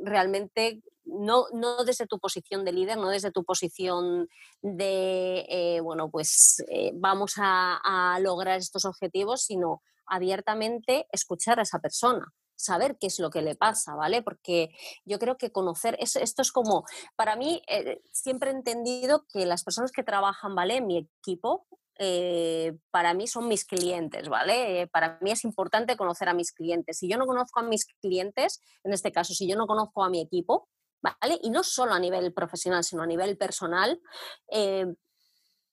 realmente no, no, desde tu posición de líder, no desde tu posición de, eh, bueno, pues vamos a, lograr estos objetivos, sino abiertamente escuchar a esa persona saber qué es lo que le pasa, ¿vale? Porque yo creo que conocer, esto es como, para mí, eh, siempre he entendido que las personas que trabajan, ¿vale? Mi equipo, eh, para mí son mis clientes, ¿vale? para mí es importante conocer a mis clientes. Si yo no conozco a mis clientes, en este caso, si yo no conozco a mi equipo, ¿vale? Y no solo a nivel profesional, sino a nivel personal, eh,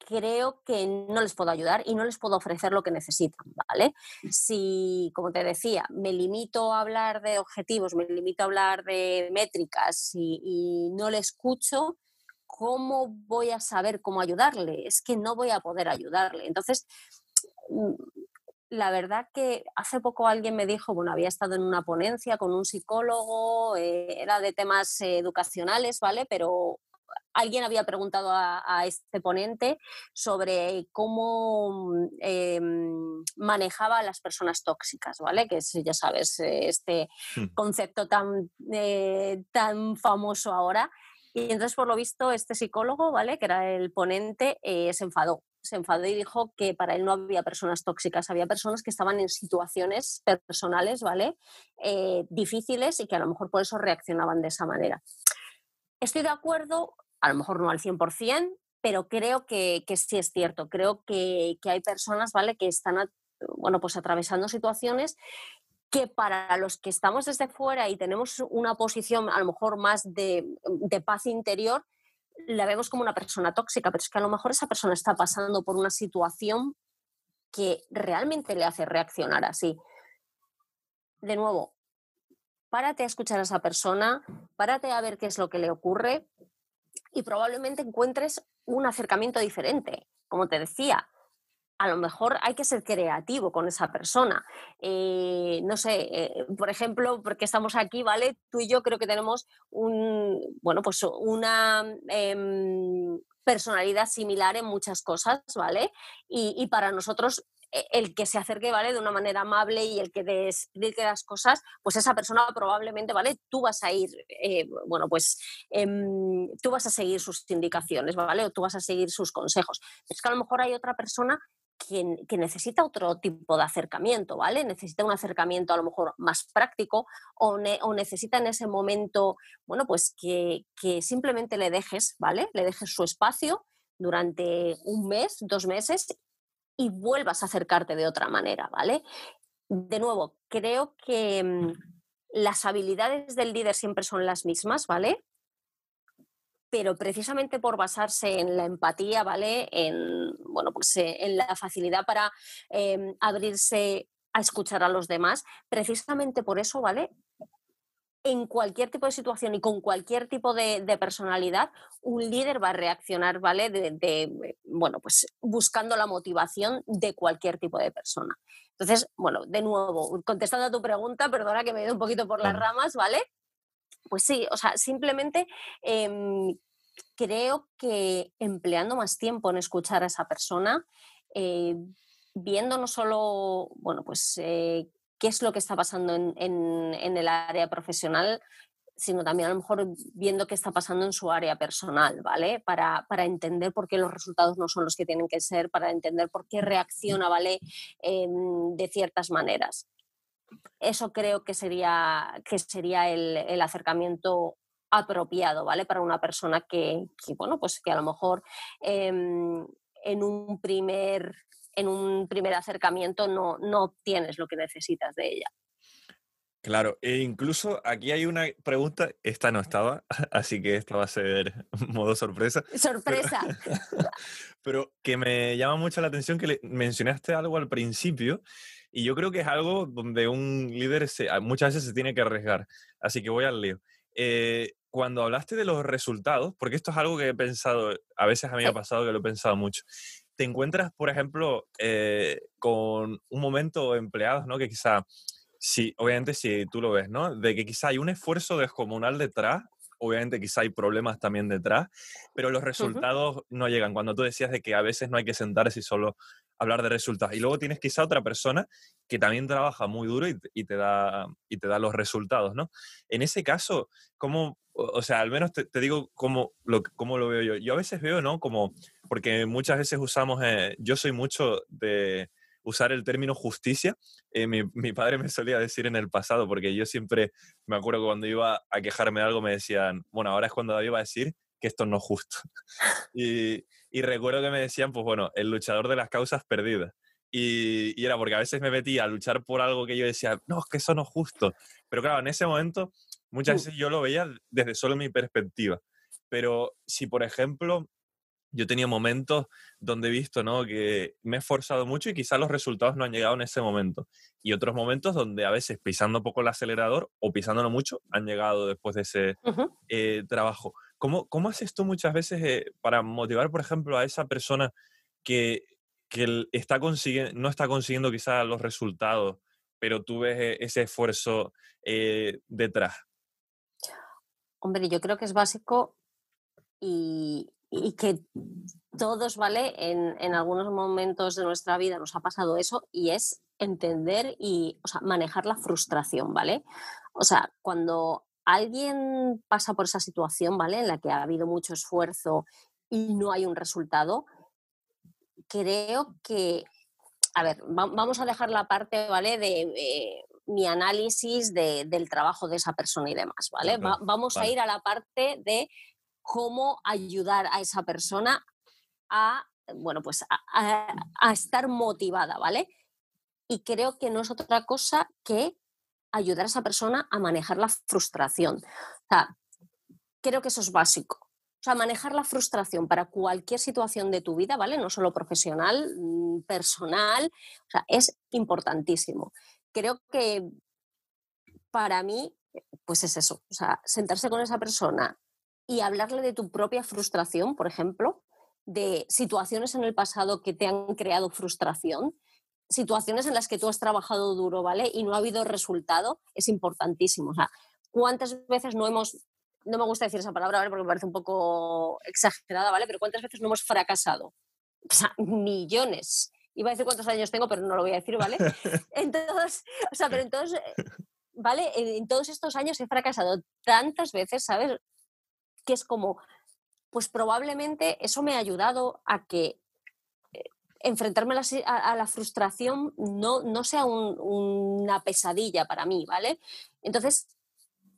creo que no les puedo ayudar y no les puedo ofrecer lo que necesitan, ¿vale? Si, como te decía, me limito a hablar de objetivos, me limito a hablar de métricas y, no le escucho, ¿cómo voy a saber cómo ayudarle? Es que no voy a poder ayudarle. Entonces, mm, la verdad que hace poco alguien me dijo, bueno, había estado en una ponencia con un psicólogo, eh, era de temas educacionales, ¿vale? Pero alguien había preguntado a, este ponente sobre cómo em, manejaba a las personas tóxicas, ¿vale? Que es, ya sabes, este hmm. concepto tan, eh, tan famoso ahora. Y entonces, por lo visto, este psicólogo, ¿vale? Que era el ponente, eh, se enfadó se enfadó y dijo que para él no había personas tóxicas, había personas que estaban en situaciones personales, ¿vale? Eh, difíciles y que a lo mejor por eso reaccionaban de esa manera. Estoy de acuerdo, a lo mejor no al 100%, pero creo que, sí es cierto. Creo que, hay personas, ¿vale? Que están, bueno, pues atravesando situaciones que para los que estamos desde fuera y tenemos una posición a lo mejor más de, de paz interior, la vemos como una persona tóxica, pero es que a lo mejor esa persona está pasando por una situación que realmente le hace reaccionar así. De nuevo, párate a escuchar a esa persona, párate a ver qué es lo que le ocurre y probablemente encuentres un acercamiento diferente. Como te decía, a lo mejor hay que ser creativo con esa persona. Eh, no sé, eh, por ejemplo, porque estamos aquí, ¿vale? Tú y yo creo que tenemos un, bueno, pues una em, personalidad similar en muchas cosas, ¿vale? y para nosotros el que se acerque, ¿vale? De una manera amable y el que explique las cosas, pues esa persona probablemente, ¿vale? Tú vas a ir, eh, bueno, pues em, tú vas a seguir sus indicaciones, ¿vale? O tú vas a seguir sus consejos. Es que a lo mejor hay otra persona que, que, necesita otro tipo de acercamiento, ¿vale? Necesita un acercamiento a lo mejor más práctico o, o necesita en ese momento, bueno, pues que, que, simplemente le dejes, ¿vale? Le dejes su espacio durante un mes, dos meses y vuelvas a acercarte de otra manera, ¿vale? De nuevo, creo que mm, las habilidades del líder siempre son las mismas, ¿vale? Pero precisamente por basarse en la empatía, ¿vale? En, bueno, pues, eh, en la facilidad para em, abrirse a escuchar a los demás, precisamente por eso, ¿vale? En cualquier tipo de situación y con cualquier tipo de, personalidad, un líder va a reaccionar, ¿vale? De, bueno, pues buscando la motivación de cualquier tipo de persona. Entonces, bueno, de nuevo, contestando a tu pregunta, perdona que me he ido un poquito por las ramas, ¿vale? Pues sí, o sea, simplemente em, creo que empleando más tiempo en escuchar a esa persona, eh, viendo no solo, bueno, pues eh, qué es lo que está pasando en, el área profesional, sino también a lo mejor viendo qué está pasando en su área personal, ¿vale? Para, entender por qué los resultados no son los que tienen que ser, para entender por qué reacciona, ¿vale? Em, de ciertas maneras. Eso creo que sería, que sería el, acercamiento apropiado, ¿vale? Para una persona que, bueno, pues que a lo mejor em, en un primer en un primer acercamiento no, no obtienes lo que necesitas de ella. Claro, e incluso aquí hay una pregunta, esta no estaba, así que esta va a ser modo sorpresa. Sorpresa. Pero, que me llama mucho la atención que le mencionaste algo al principio y yo creo que es algo donde un líder se, muchas veces se tiene que arriesgar. Así que voy al lío. Eh, cuando hablaste de los resultados, porque esto es algo que he pensado, a veces a mí me ha pasado que lo he pensado mucho, te encuentras, por ejemplo, eh, con un momento empleados, ¿no? Que quizá, sí, obviamente si tú lo ves, ¿no? De que quizá hay un esfuerzo descomunal detrás, obviamente quizá hay problemas también detrás, pero los resultados no llegan. Cuando tú decías de que a veces no hay que sentarse y solo hablar de resultados. Y luego tienes quizá otra persona que también trabaja muy duro y, te, da, y te da los resultados, ¿no? En ese caso, ¿cómo, o sea, al menos te, digo cómo lo, cómo lo veo yo? Yo a veces veo, ¿no? Como, porque muchas veces usamos, eh, yo soy mucho de usar el término justicia. Eh, mi, mi, padre me solía decir en el pasado, porque yo siempre me acuerdo que cuando iba a quejarme de algo me decían, bueno, ahora es cuando David va a decir que esto no es justo. y, y recuerdo que me decían, pues bueno, el luchador de las causas perdidas. Y, y, era porque a veces me metía a luchar por algo que yo decía, no, es que eso no es justo. Pero claro, en ese momento muchas uh. veces yo lo veía desde solo mi perspectiva. Pero si, por ejemplo, yo tenía momentos donde he visto ¿no? que me he esforzado mucho y quizás los resultados no han llegado en ese momento. Y otros momentos donde a veces pisando poco el acelerador o pisándolo mucho han llegado después de ese eh, trabajo. ¿Cómo, cómo haces tú muchas veces eh, para motivar, por ejemplo, a esa persona que, que está no está consiguiendo quizás los resultados, pero tú ves e, ese esfuerzo eh, detrás? Hombre, yo creo que es básico y, y que todos, ¿vale? En, en, algunos momentos de nuestra vida nos ha pasado eso y es entender y manejar la frustración, ¿vale? O sea, cuando alguien pasa por esa situación, ¿vale? En la que ha habido mucho esfuerzo y no hay un resultado, creo que, a ver, vamos a dejar la parte, ¿vale? De eh, mi análisis de, del trabajo de esa persona y demás, ¿vale? vamos a ir a la parte de cómo ayudar a esa persona a, bueno, pues a, estar motivada, ¿vale? Y creo que no es otra cosa que ayudar a esa persona a manejar la frustración. Creo que eso es básico. O sea, manejar la frustración para cualquier situación de tu vida, ¿vale? No solo profesional, mm, personal, o sea, es importantísimo. Creo que para mí, pues es eso, o sea, sentarse con esa persona y hablarle de tu propia frustración, por ejemplo, de situaciones en el pasado que te han creado frustración, situaciones en las que tú has trabajado duro, ¿vale? Y no ha habido resultado, es importantísimo. O sea, ¿cuántas veces no hemos, no me gusta decir esa palabra, ¿vale? Porque me parece un poco exagerada, ¿vale? Pero ¿cuántas veces no hemos fracasado? O sea, millones. Iba a decir cuántos años tengo, pero no lo voy a decir, ¿vale? Entonces, o sea, pero entonces, ¿vale? En, todos estos años he fracasado tantas veces, ¿sabes? Que es como, pues probablemente eso me ha ayudado a que enfrentarme a la, frustración no, no sea una pesadilla para mí, ¿vale? Entonces,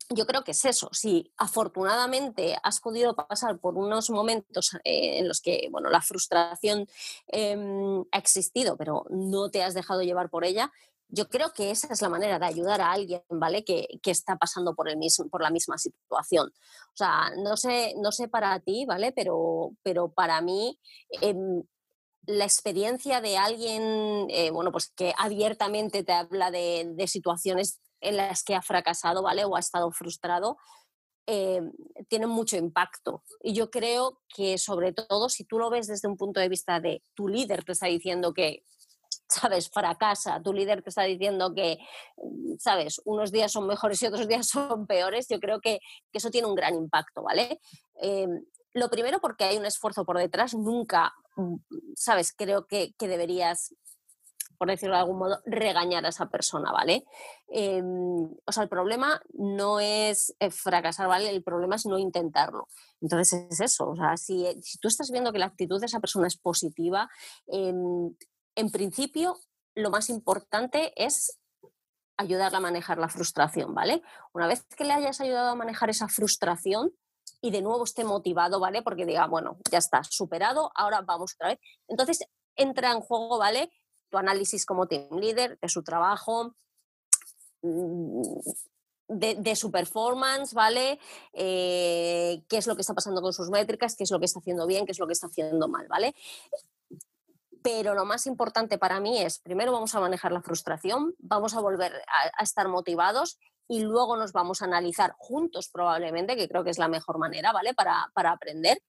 yo creo que es eso. Si afortunadamente has podido pasar por unos momentos eh, en los que bueno, la frustración em, ha existido, pero no te has dejado llevar por ella, yo creo que esa es la manera de ayudar a alguien, ¿vale? Que, está pasando por, el mismo, por la misma situación. O sea, no sé, no sé para ti, ¿vale? Pero, pero para mí, em, la experiencia de alguien, eh, bueno, pues que abiertamente te habla de, situaciones en las que ha fracasado, ¿vale? O ha estado frustrado, em, tiene mucho impacto. Y yo creo que sobre todo si tú lo ves desde un punto de vista de tu líder te está diciendo que sabes, fracasa, tu líder te está diciendo que, mm, sabes, unos días son mejores y otros días son peores, yo creo que, eso tiene un gran impacto, ¿vale? Em, lo primero porque hay un esfuerzo por detrás, nunca, sabes, creo que, deberías por decirlo de algún modo, regañar a esa persona, ¿vale? Em, o sea, el problema no es eh, fracasar, ¿vale? El problema es no intentarlo. Entonces es eso, o sea, si, si tú estás viendo que la actitud de esa persona es positiva, em, en principio, lo más importante es ayudarla a manejar la frustración, ¿vale? Una vez que le hayas ayudado a manejar esa frustración y de nuevo esté motivado, ¿vale? Porque diga, bueno, ya está, superado, ahora vamos otra vez. Entonces entra en juego, ¿vale? Tu análisis como team leader de su trabajo, mm, de, su performance, ¿vale? Eh, qué es lo que está pasando con sus métricas, qué es lo que está haciendo bien, qué es lo que está haciendo mal, ¿vale? pero lo más importante para mí es, primero vamos a manejar la frustración, vamos a volver a, estar motivados y luego nos vamos a analizar juntos probablemente, que creo que es la mejor manera, ¿vale? Para, para aprender.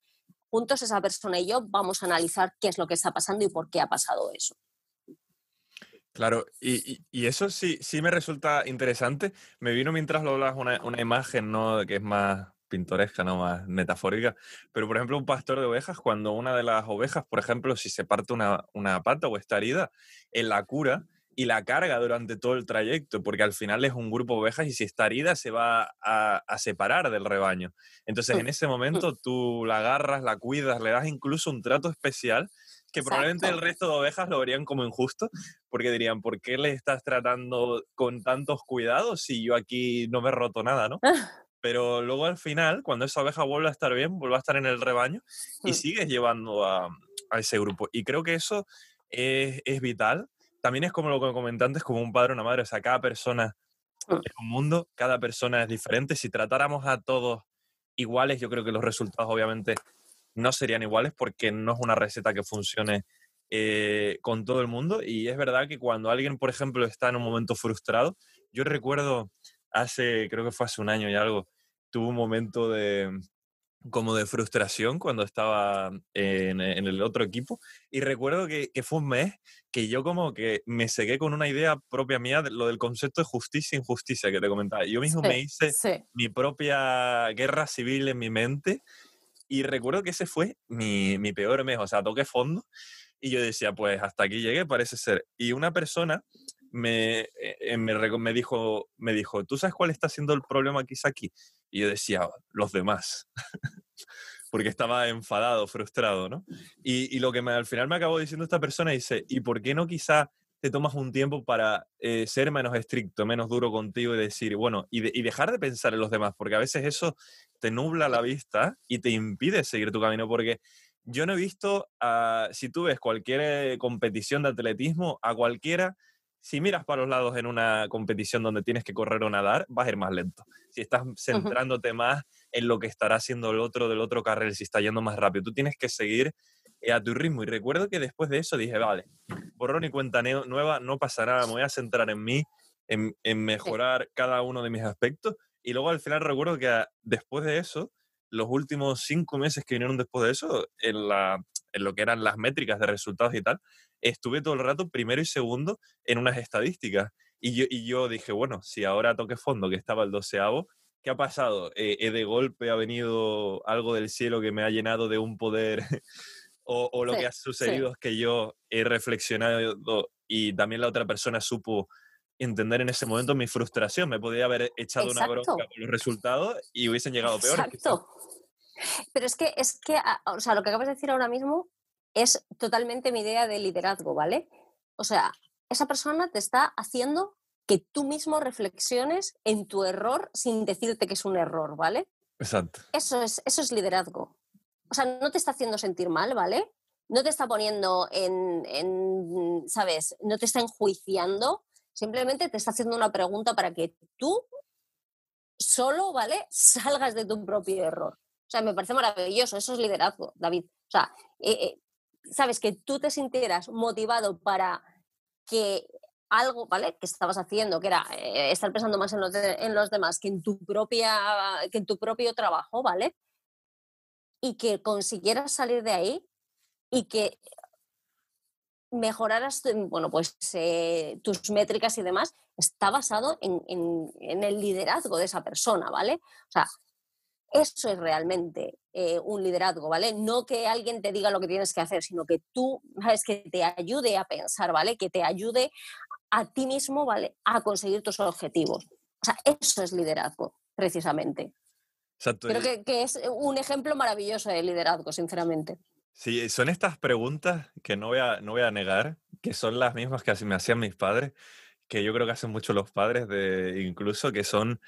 Juntos esa persona y yo vamos a analizar qué es lo que está pasando y por qué ha pasado eso. Claro, y, y, eso sí, sí me resulta interesante. Me vino mientras lo hablas una, una imagen, ¿no? Que es más pintoresca, no más metafórica. Pero, por ejemplo, un pastor de ovejas, cuando una de las ovejas, por ejemplo, si se parte una, una pata o está herida, él la cura y la carga durante todo el trayecto, porque al final es un grupo de ovejas y si está herida se va a, a separar del rebaño. Entonces, en ese momento tú la agarras, la cuidas, le das incluso un trato especial que probablemente el resto de ovejas lo verían como injusto, porque dirían, ¿por qué le estás tratando con tantos cuidados si yo aquí no me he roto nada, ¿no? pero luego al final, cuando esa oveja vuelve a estar bien, vuelve a estar en el rebaño y mm. sigues llevando a, ese grupo. Y creo que eso es, vital. También es como lo que comenté antes, como un padre o una madre. O sea, cada persona mm. es un mundo, cada persona es diferente. Si tratáramos a todos iguales, yo creo que los resultados obviamente no serían iguales porque no es una receta que funcione eh, con todo el mundo. Y es verdad que cuando alguien, por ejemplo, está en un momento frustrado, yo recuerdo hace, creo que fue hace un año y algo, tuve un momento de, como de frustración cuando estaba en, en el otro equipo. Y recuerdo que, que, fue un mes que yo como que me segué con una idea propia mía de lo del concepto de justicia e injusticia que te comentaba. Yo mismo Sí, me hice sí. mi propia guerra civil en mi mente y recuerdo que ese fue mi, mi peor mes, o sea, toqué fondo y yo decía, pues hasta aquí llegué, parece ser. Y una persona me, eh, eh, me, me dijo, me dijo, ¿tú sabes cuál está siendo el problema quizá aquí? Y yo decía, los demás. Porque estaba enfadado, frustrado, ¿no? Y, y lo que me- al final me acabó diciendo esta persona dice, ¿y por qué no quizá te tomas un tiempo para eh, ser menos estricto, menos duro contigo y decir, bueno, y, de- y dejar de pensar en los demás? Porque a veces eso te nubla la vista y te impide seguir tu camino, porque yo no he visto, si tú ves cualquier eh, competición de atletismo, a cualquiera, si miras para los lados en una competición donde tienes que correr o nadar, vas a ir más lento. Si estás centrándote más en lo que estará haciendo el otro del otro carril, si está yendo más rápido, tú tienes que seguir eh, a tu ritmo. Y recuerdo que después de eso dije, vale, borrón y cuenta nueva, no pasa nada, me voy a centrar en mí, en, en mejorar cada uno de mis aspectos. Y luego al final recuerdo que ah, después de eso, los últimos cinco meses que vinieron después de eso, en, la, en lo que eran las métricas de resultados y tal, estuve todo el rato primero y segundo en unas estadísticas. Y yo, y yo dije, bueno, si ahora toque fondo, que estaba el doceavo, ¿qué ha pasado? Eh, eh, de golpe ha venido algo del cielo que me ha llenado de un poder, o, o lo Sí, que ha sí. sucedido es que yo he reflexionado y también la otra persona supo entender en ese momento mi frustración. Me podía haber echado una bronca por los resultados y hubiesen llegado peores. quizás. Exacto. Pero es que, es que, o sea, lo que acabas de decir ahora mismo es totalmente mi idea de liderazgo, ¿vale? O sea, esa persona te está haciendo que tú mismo reflexiones en tu error sin decirte que es un error, ¿vale? Exacto. Eso es, eso es liderazgo. O sea, no te está haciendo sentir mal, ¿vale? No te está poniendo en, en, ¿sabes? No te está enjuiciando. Simplemente te está haciendo una pregunta para que tú solo, ¿vale? Salgas de tu propio error. O sea, me parece maravilloso. Eso es liderazgo, David. O sea, eh, eh, sabes que tú te sintieras motivado para que algo, ¿vale? Que estabas haciendo, que era eh, estar pensando más en los, demás que en tu propia, que en tu propio trabajo, ¿vale? Y que consiguieras salir de ahí y que mejoraras, bueno, pues eh, tus métricas y demás, está basado en, en- en el liderazgo de esa persona, ¿vale? O sea, eso es realmente eh, un liderazgo, ¿vale? No que alguien te diga lo que tienes que hacer, sino que tú, ¿sabes? Que te ayude a pensar, ¿vale? Que te ayude a ti mismo, ¿vale? A conseguir tus objetivos. O sea, eso es liderazgo, precisamente. Exacto. Creo que, que es un ejemplo maravilloso de liderazgo, sinceramente. Sí, son estas preguntas que no voy a, no voy a negar, que son las mismas que así me hacían mis padres, que yo creo que hacen mucho los padres, de, incluso que son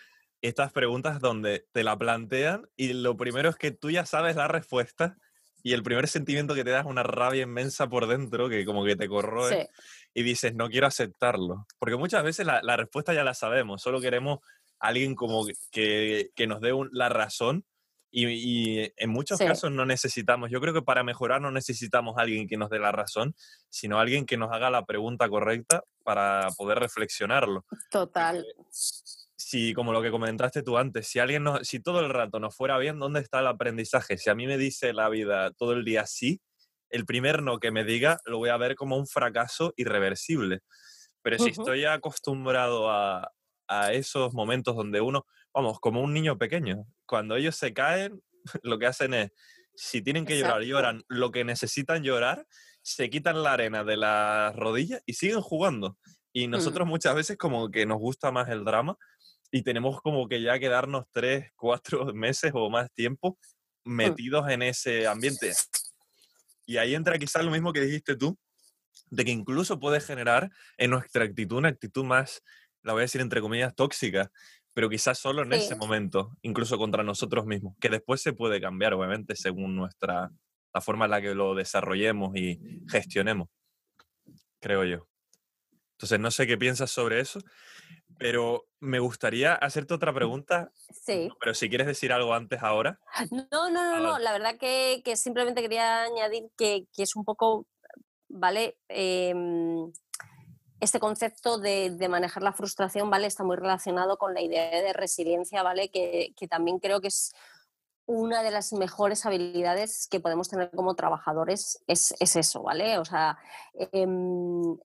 estas preguntas donde te la plantean y lo primero es que tú ya sabes la respuesta y el primer sentimiento que te da es una rabia inmensa por dentro, que como que te corroe Sí, y dices, no quiero aceptarlo. Porque muchas veces la, la respuesta ya la sabemos, solo queremos alguien como que, que nos dé un- la razón y, y en muchos Sí. casos no necesitamos, yo creo que para mejorar no necesitamos alguien que nos dé la razón, sino alguien que nos haga la pregunta correcta para poder reflexionarlo. total. Si, como lo que comentaste tú antes, si alguien nos, si todo el rato nos fuera bien, ¿dónde está el aprendizaje? Si a mí me dice la vida todo el día sí, el primer no que me diga lo voy a ver como un fracaso irreversible. Pero si Ujú. estoy acostumbrado a, a esos momentos donde uno, vamos, como un niño pequeño, cuando ellos se caen, lo que hacen es, si tienen que llorar, Exacto. lloran lo que necesitan llorar, se quitan la arena de las rodillas y siguen jugando. Y nosotros muchas veces como que nos gusta más el drama y tenemos como que ya quedarnos tres, cuatro meses o más tiempo metidos en ese ambiente. Y ahí entra quizás lo mismo que dijiste tú, de que incluso puede generar en nuestra actitud una actitud más, la voy a decir entre comillas, tóxica, pero quizás solo en ese Sí. momento, incluso contra nosotros mismos, que después se puede cambiar, obviamente, según nuestra, la forma en la que lo desarrollemos y gestionemos, creo yo. Entonces, no sé qué piensas sobre eso, pero me gustaría hacerte otra pregunta, Sí. pero si quieres decir algo antes ahora. No, no, no, Ah, no. vale. La verdad que, que simplemente quería añadir que, que es un poco, ¿vale? Em, este concepto de, de manejar la frustración, ¿vale? Está muy relacionado con la idea de resiliencia, ¿vale? Que, que también creo que es una de las mejores habilidades que podemos tener como trabajadores es, eso, ¿vale? O sea, em,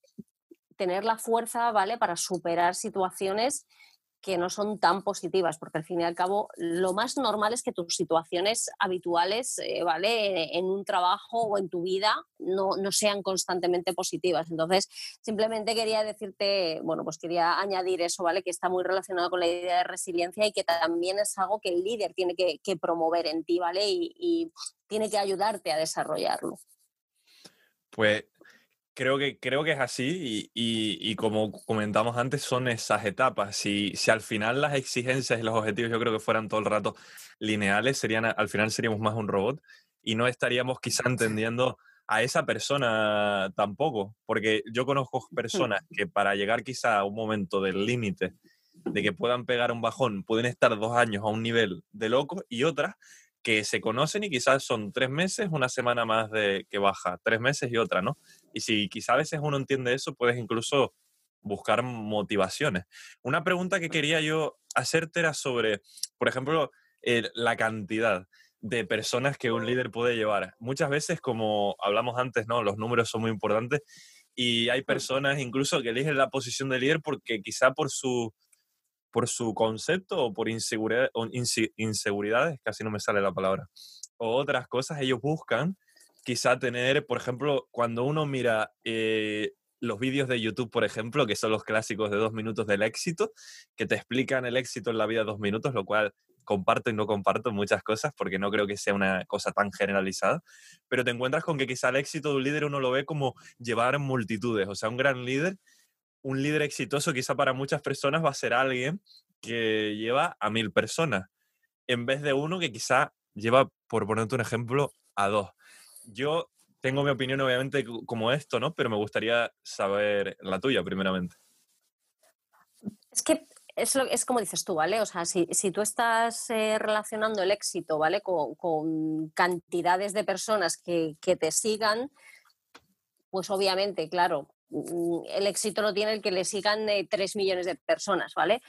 tener la fuerza, ¿vale? Para superar situaciones que no son tan positivas, porque al fin y al cabo lo más normal es que tus situaciones habituales, eh, ¿vale? En un trabajo o en tu vida no, no, sean constantemente positivas. Entonces, simplemente quería decirte, bueno, pues quería añadir eso, ¿vale? Que está muy relacionado con la idea de resiliencia y que también es algo que el líder tiene que, promover en ti, ¿vale? Y, y tiene que ayudarte a desarrollarlo. Pues Creo que, creo que es así y, como comentamos antes, son esas etapas. Si, si al final las exigencias y los objetivos yo creo que fueran todo el rato lineales, serían, al final seríamos más un robot y no estaríamos quizá entendiendo a esa persona tampoco, porque yo conozco personas que para llegar quizá a un momento del límite de que puedan pegar un bajón, pueden estar dos años a un nivel de loco y otras que se conocen y quizás son tres meses, una semana más de que baja, tres meses y otra, ¿no? Y si quizás a veces uno entiende eso, puedes incluso buscar motivaciones. Una pregunta que quería yo hacerte era sobre, por ejemplo, la cantidad de personas que un líder puede llevar. Muchas veces, como hablamos antes, ¿no? Los números son muy importantes y hay personas incluso que eligen la posición de líder porque quizá por su por su concepto o por inseguridad, o inseguridades, casi no me sale la palabra, o otras cosas, ellos buscan quizá tener, por ejemplo, cuando uno mira eh, los vídeos de YouTube, por ejemplo, que son los clásicos de dos minutos del éxito, que te explican el éxito en la vida dos minutos, lo cual comparto y no comparto muchas cosas porque no creo que sea una cosa tan generalizada, pero te encuentras con que quizá el éxito de un líder uno lo ve como llevar multitudes, o sea, un gran líder un líder exitoso quizá para muchas personas va a ser alguien que lleva a mil personas, en vez de uno que quizá lleva, por ponerte un ejemplo, a dos. Yo tengo mi opinión obviamente como esto, ¿no? Pero me gustaría saber la tuya primeramente. Es que es, como dices tú, ¿vale? O sea, si, tú estás eh, relacionando el éxito, ¿vale? Con, cantidades de personas que, te sigan, pues obviamente, claro, Mm, el éxito lo tiene el que le sigan 3 millones de personas, ¿vale?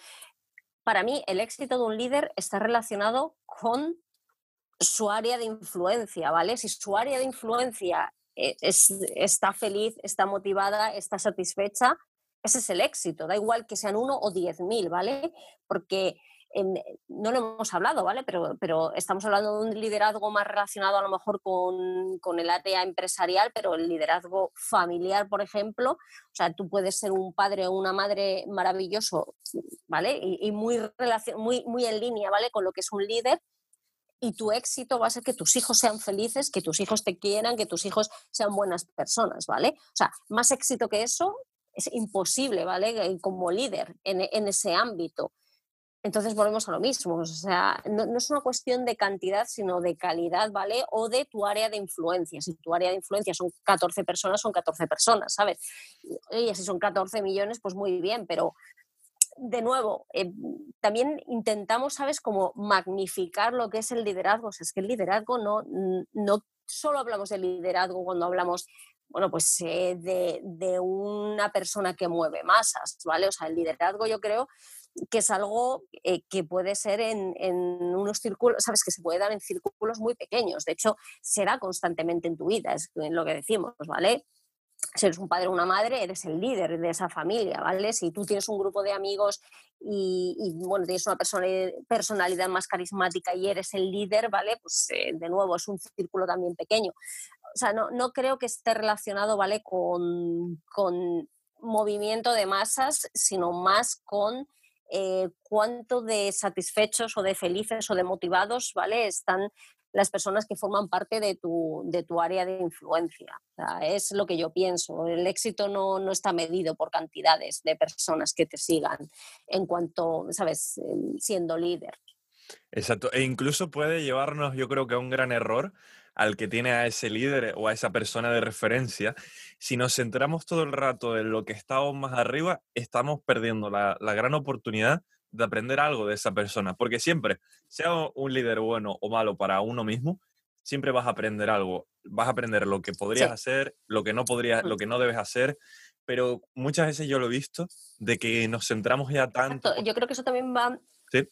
Para mí, el éxito de un líder está relacionado con su área de influencia, ¿vale? Si su área de influencia eh, está feliz, está motivada, está satisfecha, ese es el éxito. Da igual que sean uno o diez mil, ¿vale? Porque no lo hemos hablado, ¿vale? Pero, pero estamos hablando de un liderazgo más relacionado a lo mejor con, con, el área empresarial, pero el liderazgo familiar, por ejemplo, o sea, tú puedes ser un padre o una madre maravilloso, ¿vale? Y, y muy, muy, muy en línea, ¿vale? Con lo que es un líder, y tu éxito va a ser que tus hijos sean felices, que tus hijos te quieran, que tus hijos sean buenas personas, ¿vale? O sea, más éxito que eso es imposible, ¿vale? Como líder en, en ese ámbito. Entonces volvemos a lo mismo, o sea, no, es una cuestión de cantidad, sino de calidad, ¿vale? O de tu área de influencia. Si tu área de influencia son 14 personas, son 14 personas, ¿sabes? Y si son 14 millones, pues muy bien, pero de nuevo, eh, también intentamos, ¿sabes?, como magnificar lo que es el liderazgo. O sea, es que el liderazgo no, no solo hablamos de liderazgo cuando hablamos bueno, pues eh, de, de, una persona que mueve masas, ¿vale? O sea, el liderazgo yo creo que es algo eh, que puede ser en, unos círculos, sabes, que se puede dar en círculos muy pequeños. De hecho, será constantemente en tu vida, es lo que decimos, ¿vale? Si eres un padre o una madre, eres el líder de esa familia, ¿vale? Si tú tienes un grupo de amigos y, bueno, tienes una personalidad más carismática y eres el líder, ¿vale? Pues eh, de nuevo es un círculo también pequeño. O sea, no, no creo que esté relacionado, ¿vale? Con, con movimiento de masas, sino más con eh, cuánto de satisfechos o de felices o de motivados, ¿vale? Están las personas que forman parte de tu, de tu área de influencia. es lo que yo pienso. El éxito no, no, está medido por cantidades de personas que te sigan en cuanto, ¿sabes?, siendo líder. Exacto. E incluso puede llevarnos, yo creo que a un gran error al que tiene a ese líder o a esa persona de referencia, si nos centramos todo el rato en lo que estamos más arriba, estamos perdiendo la, gran oportunidad de aprender algo de esa persona. Porque siempre, sea un líder bueno o malo para uno mismo, siempre vas a aprender algo. Vas a aprender lo que podrías hacer, lo que no podrías, lo mm. que no debes hacer. Pero muchas veces yo lo he visto de que nos centramos ya tanto. Yo creo que eso también va. Sí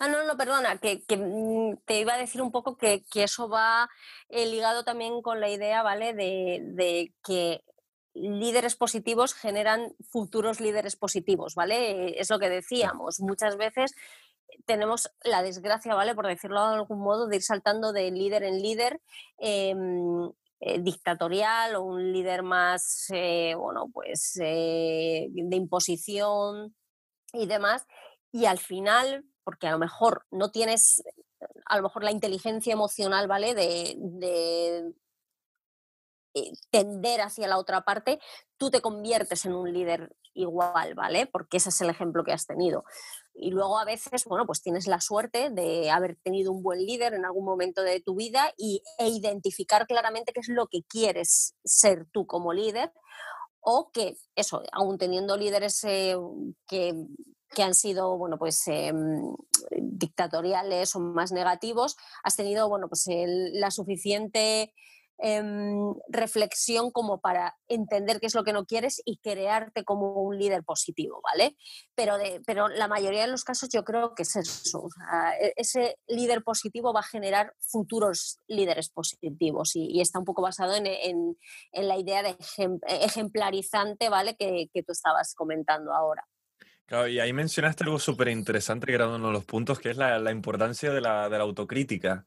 Ah, no, no, perdona, que, mm, te iba a decir un poco que, eso va eh, ligado también con la idea, ¿vale? De, que líderes positivos generan futuros líderes positivos, ¿vale? Es lo que decíamos. Muchas veces tenemos la desgracia, ¿vale? Por decirlo de algún modo, de ir saltando de líder en líder. Em, eh, dictatorial o un líder más, eh, bueno, pues de imposición y demás. Y al final, porque a lo mejor no tienes, a lo mejor la inteligencia emocional, ¿vale? De, eh, tender hacia la otra parte, tú te conviertes en un líder igual, ¿vale? Porque ese es el ejemplo que has tenido. Y luego a veces, bueno, pues tienes la suerte de haber tenido un buen líder en algún momento de tu vida y, e identificar claramente qué es lo que quieres ser tú como líder o que eso, aún teniendo líderes eh, que que han sido bueno, pues, em, dictatoriales o más negativos, has tenido bueno, pues, la suficiente em, reflexión como para entender qué es lo que no quieres y crearte como un líder positivo, ¿vale? Pero, de, pero la mayoría de los casos yo creo que es eso. E, ese líder positivo va a generar futuros líderes positivos y, está un poco basado en, en, la idea de ejemplarizante, ¿vale? Que, que tú estabas comentando ahora. Claro, y ahí mencionaste algo súper interesante que era uno de los puntos, que es la, importancia de la, autocrítica.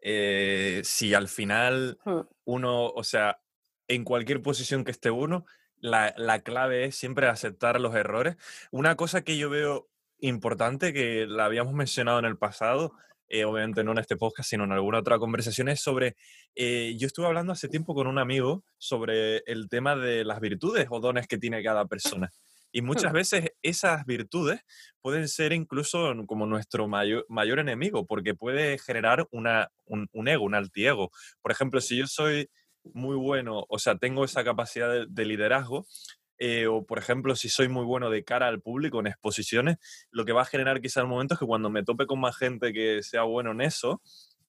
Eh, si al final hmm. uno, o sea, en cualquier posición que esté uno, la, clave es siempre aceptar los errores. Una cosa que yo veo importante, que la habíamos mencionado en el pasado, eh, obviamente no en este podcast, sino en alguna otra conversación, es sobre, eh, yo estuve hablando hace tiempo con un amigo sobre el tema de las virtudes o dones que tiene cada persona. Y muchas veces esas virtudes pueden ser incluso como nuestro mayor, mayor enemigo, porque puede generar una, un, ego, un altiego. Por ejemplo, si yo soy muy bueno, o sea, tengo esa capacidad de, liderazgo, eh, o por ejemplo, si soy muy bueno de cara al público en exposiciones, lo que va a generar quizá el momento es que cuando me tope con más gente que sea bueno en eso,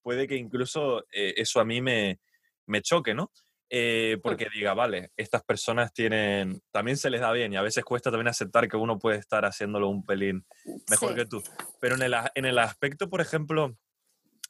puede que incluso eh, eso a mí me, me choque, ¿no? Eh, porque diga, vale, estas personas tienen, también se les da bien y a veces cuesta también aceptar que uno puede estar haciéndolo un pelín mejor que tú. Pero en el, en el aspecto, por ejemplo,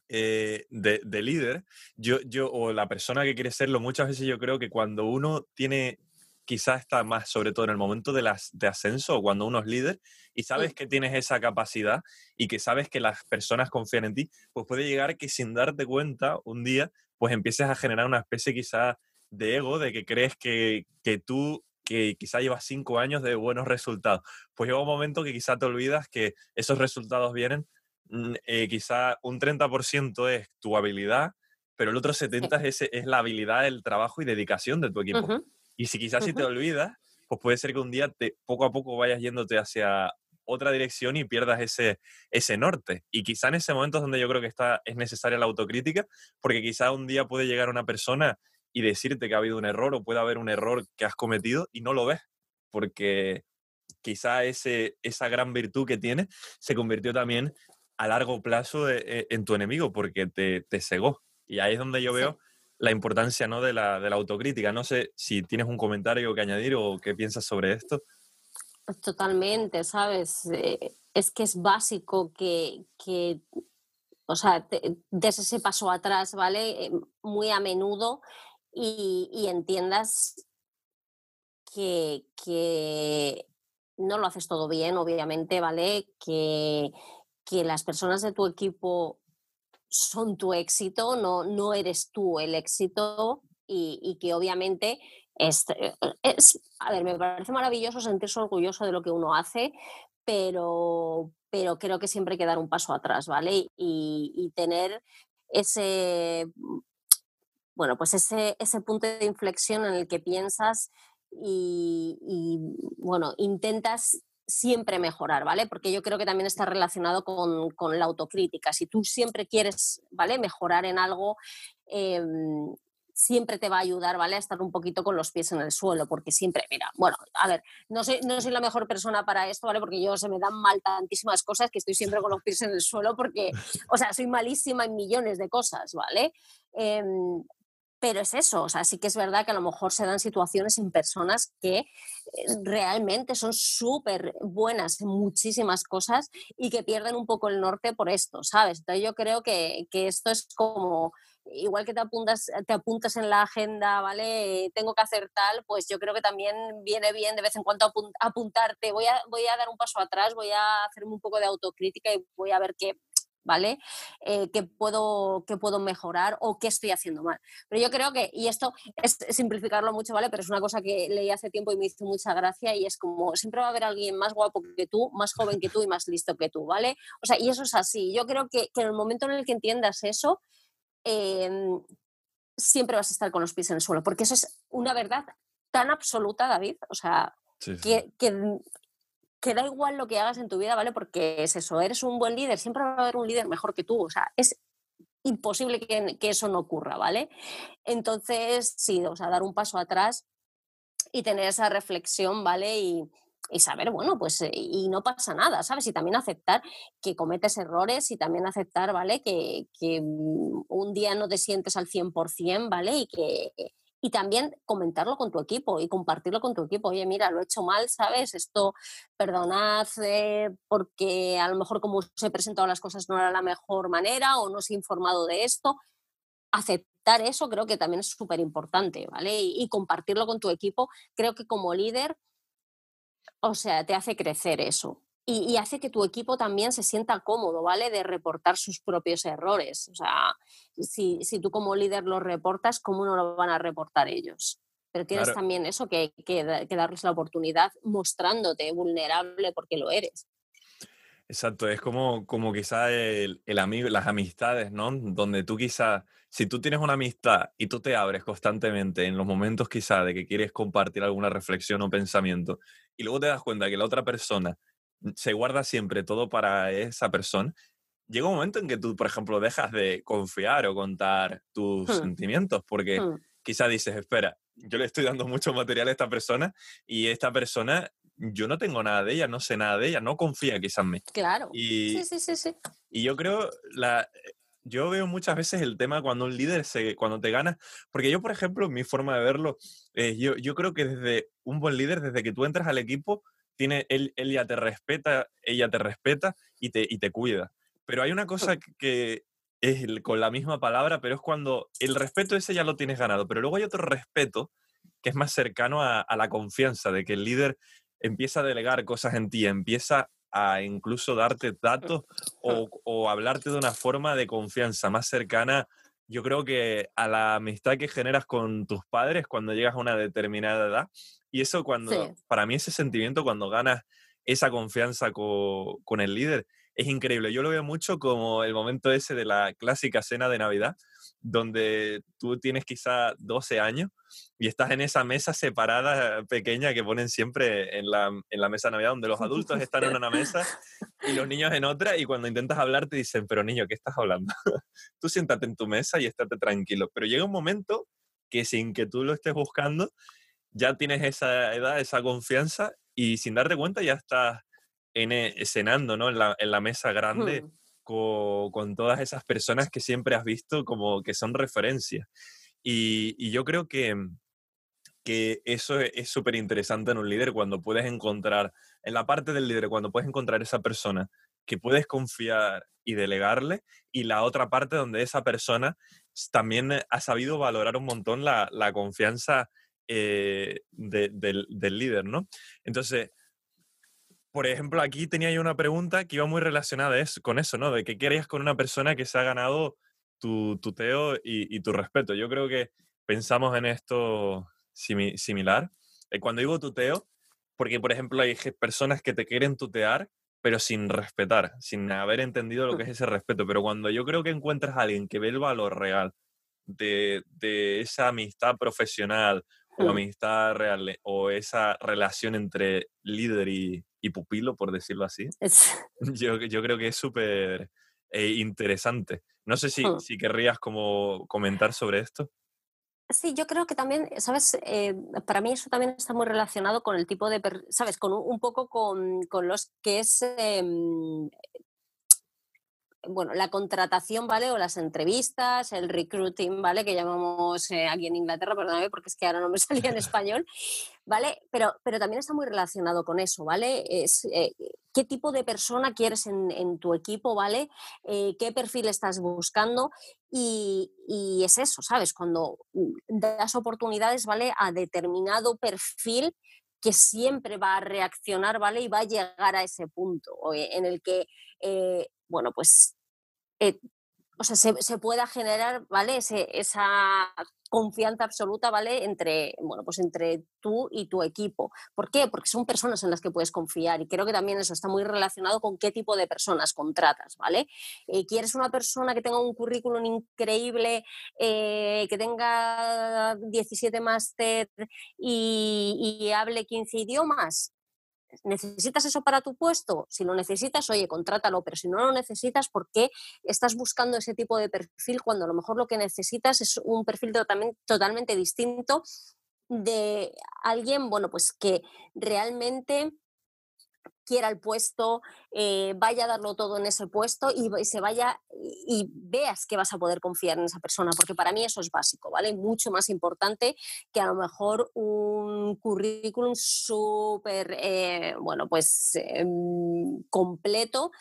eh, de, de, líder, yo, yo, o la persona que quiere serlo, muchas veces yo creo que cuando uno tiene, quizás está más, sobre todo en el momento de, las, de ascenso, o cuando uno es líder, y sabes que tienes esa capacidad y que sabes que las personas confían en ti, pues puede llegar que sin darte cuenta, un día, pues empieces a generar una especie quizás de ego, de que crees que, tú, que quizá llevas cinco años de buenos resultados, pues llega un momento que quizá te olvidas que esos resultados vienen, mm, eh, quizá un 30% es tu habilidad, pero el otro 70% es, es la habilidad, el trabajo y dedicación de tu equipo. Y si quizás si te olvidas, pues puede ser que un día te, poco a poco vayas yéndote hacia otra dirección y pierdas ese, ese norte. Y quizá en ese momento es donde yo creo que está, es necesaria la autocrítica, porque quizá un día puede llegar una persona y decirte que ha habido un error o puede haber un error que has cometido y no lo ves, porque quizá ese, esa gran virtud que tienes se convirtió también a largo plazo e, e, en tu enemigo porque te, te, cegó. Y ahí es donde yo veo la importancia ¿no? de, la, de la autocrítica. No sé si tienes un comentario que añadir o qué piensas sobre esto. Totalmente, ¿sabes? Eh, es que es básico que, que o sea, des ese paso atrás, ¿vale? Eh, muy a menudo y, entiendas que, no lo haces todo bien, obviamente, ¿vale? Que, las personas de tu equipo son tu éxito, no, no eres tú el éxito y, que obviamente es, a ver, me parece maravilloso sentirse orgulloso de lo que uno hace, pero, pero creo que siempre hay que dar un paso atrás, ¿vale? y tener ese bueno, pues ese, ese punto de inflexión en el que piensas y, bueno, intentas siempre mejorar, ¿vale? Porque yo creo que también está relacionado con, la autocrítica. Si tú siempre quieres, ¿vale? Mejorar en algo, em, siempre te va a ayudar, ¿vale? A estar un poquito con los pies en el suelo, porque siempre, mira, bueno, a ver, no soy, no soy la mejor persona para esto, ¿vale? Porque yo se me dan mal tantísimas cosas que estoy siempre con los pies en el suelo porque, o sea, soy malísima en millones de cosas, ¿vale? Em, pero es eso, o sea, sí que es verdad que a lo mejor se dan situaciones en personas que eh, realmente son súper buenas en muchísimas cosas y que pierden un poco el norte por esto, ¿sabes? Entonces yo creo que, que esto es como, igual que te apuntas, te apuntas en la agenda, ¿vale? Tengo que hacer tal, pues yo creo que también viene bien de vez en cuando apuntarte, voy a, voy a dar un paso atrás, voy a hacerme un poco de autocrítica y voy a ver qué ¿vale? Eh, ¿qué, puedo, ¿Qué puedo mejorar o qué estoy haciendo mal? Pero yo creo que, y esto es simplificarlo mucho, ¿vale? Pero es una cosa que leí hace tiempo y me hizo mucha gracia y es como, siempre va a haber alguien más guapo que tú, más joven que tú y más listo que tú, ¿vale? O sea, y eso es así. Yo creo que, que en el momento en el que entiendas eso, em, siempre vas a estar con los pies en el suelo, porque eso es una verdad tan absoluta, David, o sea, Que, que, que da igual lo que hagas en tu vida, ¿vale? Porque es eso, eres un buen líder, siempre va a haber un líder mejor que tú, o sea, es imposible que, eso no ocurra, ¿vale? Entonces, sí, o sea, dar un paso atrás y tener esa reflexión, ¿vale? Y, saber, bueno, pues, eh, y no pasa nada, ¿sabes? Y también aceptar que cometes errores y también aceptar, ¿vale? Que, que mm, un día no te sientes al 100%, ¿vale? Y que, y también comentarlo con tu equipo y compartirlo con tu equipo. Oye, mira, lo he hecho mal, ¿sabes? Esto, perdonad eh, porque a lo mejor como os he presentado las cosas no era la mejor manera o no os he informado de esto. Aceptar eso creo que también es súper importante, ¿vale? y compartirlo con tu equipo, creo que como líder, o sea, te hace crecer eso y, hace que tu equipo también se sienta cómodo, ¿vale? De reportar sus propios errores. O sea, si, tú como líder los reportas, ¿cómo no lo van a reportar ellos? Pero tienes también eso que, que, darles la oportunidad mostrándote vulnerable porque lo eres. Exacto, es como, como quizá el, el, amigo, las amistades, ¿no? Donde tú quizá, si tú tienes una amistad y tú te abres constantemente en los momentos quizá de que quieres compartir alguna reflexión o pensamiento y luego te das cuenta que la otra persona se guarda siempre todo para esa persona, llega un momento en que tú, por ejemplo, dejas de confiar o contar tus hmm. sentimientos, porque hmm. quizá dices, espera, yo le estoy dando mucho material a esta persona y esta persona, yo no tengo nada de ella, no sé nada de ella, no confía quizás en mí. Claro. Y, sí, sí, sí, sí. Y yo creo, la, yo veo muchas veces el tema cuando un líder, se, cuando te gana, porque yo, por ejemplo, mi forma de verlo, yo, yo creo que desde un buen líder, desde que tú entras al equipo, tiene, él, ya te respeta, ella te respeta y te, y te cuida. Pero hay una cosa que es con la misma palabra, pero es cuando el respeto ese ya lo tienes ganado, pero luego hay otro respeto que es más cercano a, la confianza, de que el líder empieza a delegar cosas en ti, empieza a incluso darte datos o, o, hablarte de una forma de confianza más cercana, yo creo que a la amistad que generas con tus padres cuando llegas a una determinada edad y eso cuando, para mí ese sentimiento cuando ganas esa confianza con, el líder es increíble. Yo lo veo mucho como el momento ese de la clásica cena de Navidad, donde tú tienes quizá 12 años y estás en esa mesa separada pequeña que ponen siempre en la, en la mesa de Navidad, donde los adultos están en una mesa y los niños en otra, y cuando intentas hablar te dicen, pero niño, ¿qué estás hablando? tú siéntate en tu mesa y estate tranquilo. Pero llega un momento que sin que tú lo estés buscando, ya tienes esa edad, esa confianza y sin darte cuenta ya estás en, eh, cenando ¿no? en, la, en la mesa grande con, con, todas esas personas que siempre has visto como que son referencias. Y, y yo creo que, que eso e, es súper interesante en un líder cuando puedes encontrar, en la parte del líder, cuando puedes encontrar esa persona que puedes confiar y delegarle, y la otra parte donde esa persona también ha sabido valorar un montón la, la confianza eh, del, líder, ¿no? Entonces, por ejemplo, aquí tenía yo una pregunta que iba muy relacionada con eso, ¿no? De qué querías con una persona que se ha ganado tu tuteo y, tu respeto. Yo creo que pensamos en esto similar. Eh, cuando digo tuteo, porque por ejemplo hay personas que te quieren tutear, pero sin respetar, sin haber entendido lo que es ese respeto. Pero cuando yo creo que encuentras a alguien que ve el valor real de, de esa amistad profesional o amistad real o esa relación entre líder y, pupilo, por decirlo así, yo, yo, creo que es súper eh, interesante. No sé si, si querrías como comentar sobre esto. Sí, yo creo que también, ¿sabes? Eh, para mí eso también está muy relacionado con el tipo de, ¿sabes? Con un, poco con, con, los que es em, bueno, la contratación, ¿vale? O las entrevistas, el recruiting, ¿vale? Que llamamos eh, aquí en Inglaterra, perdóname, porque es que ahora no me salía en español, ¿vale? Pero, pero también está muy relacionado con eso, ¿vale? Es eh, qué tipo de persona quieres en, tu equipo, ¿vale? Eh, qué perfil estás buscando y, y, es eso, ¿sabes? Cuando das oportunidades, ¿vale? A determinado perfil que siempre va a reaccionar, ¿vale? Y va a llegar a ese punto en el que bueno, pues, eh, o sea, se, pueda generar, ¿vale? esa confianza absoluta, ¿vale? Entre, bueno, pues entre tú y tu equipo. ¿Por qué? Porque son personas en las que puedes confiar y creo que también eso está muy relacionado con qué tipo de personas contratas, ¿vale? Eh, ¿Quieres una persona que tenga un currículum increíble, eh, que tenga 17 máster y hable 15 idiomas? ¿Necesitas eso para tu puesto? Si lo necesitas, oye, contrátalo, pero si no lo necesitas, ¿por qué estás buscando ese tipo de perfil cuando a lo mejor lo que necesitas es un perfil totalmente, totalmente distinto de alguien, bueno, pues que realmente quiera el puesto, eh, vaya a darlo todo en ese puesto y, se vaya y, veas que vas a poder confiar en esa persona, porque para mí eso es básico, ¿vale? Mucho más importante que a lo mejor un currículum súper, eh, bueno, pues em, completo,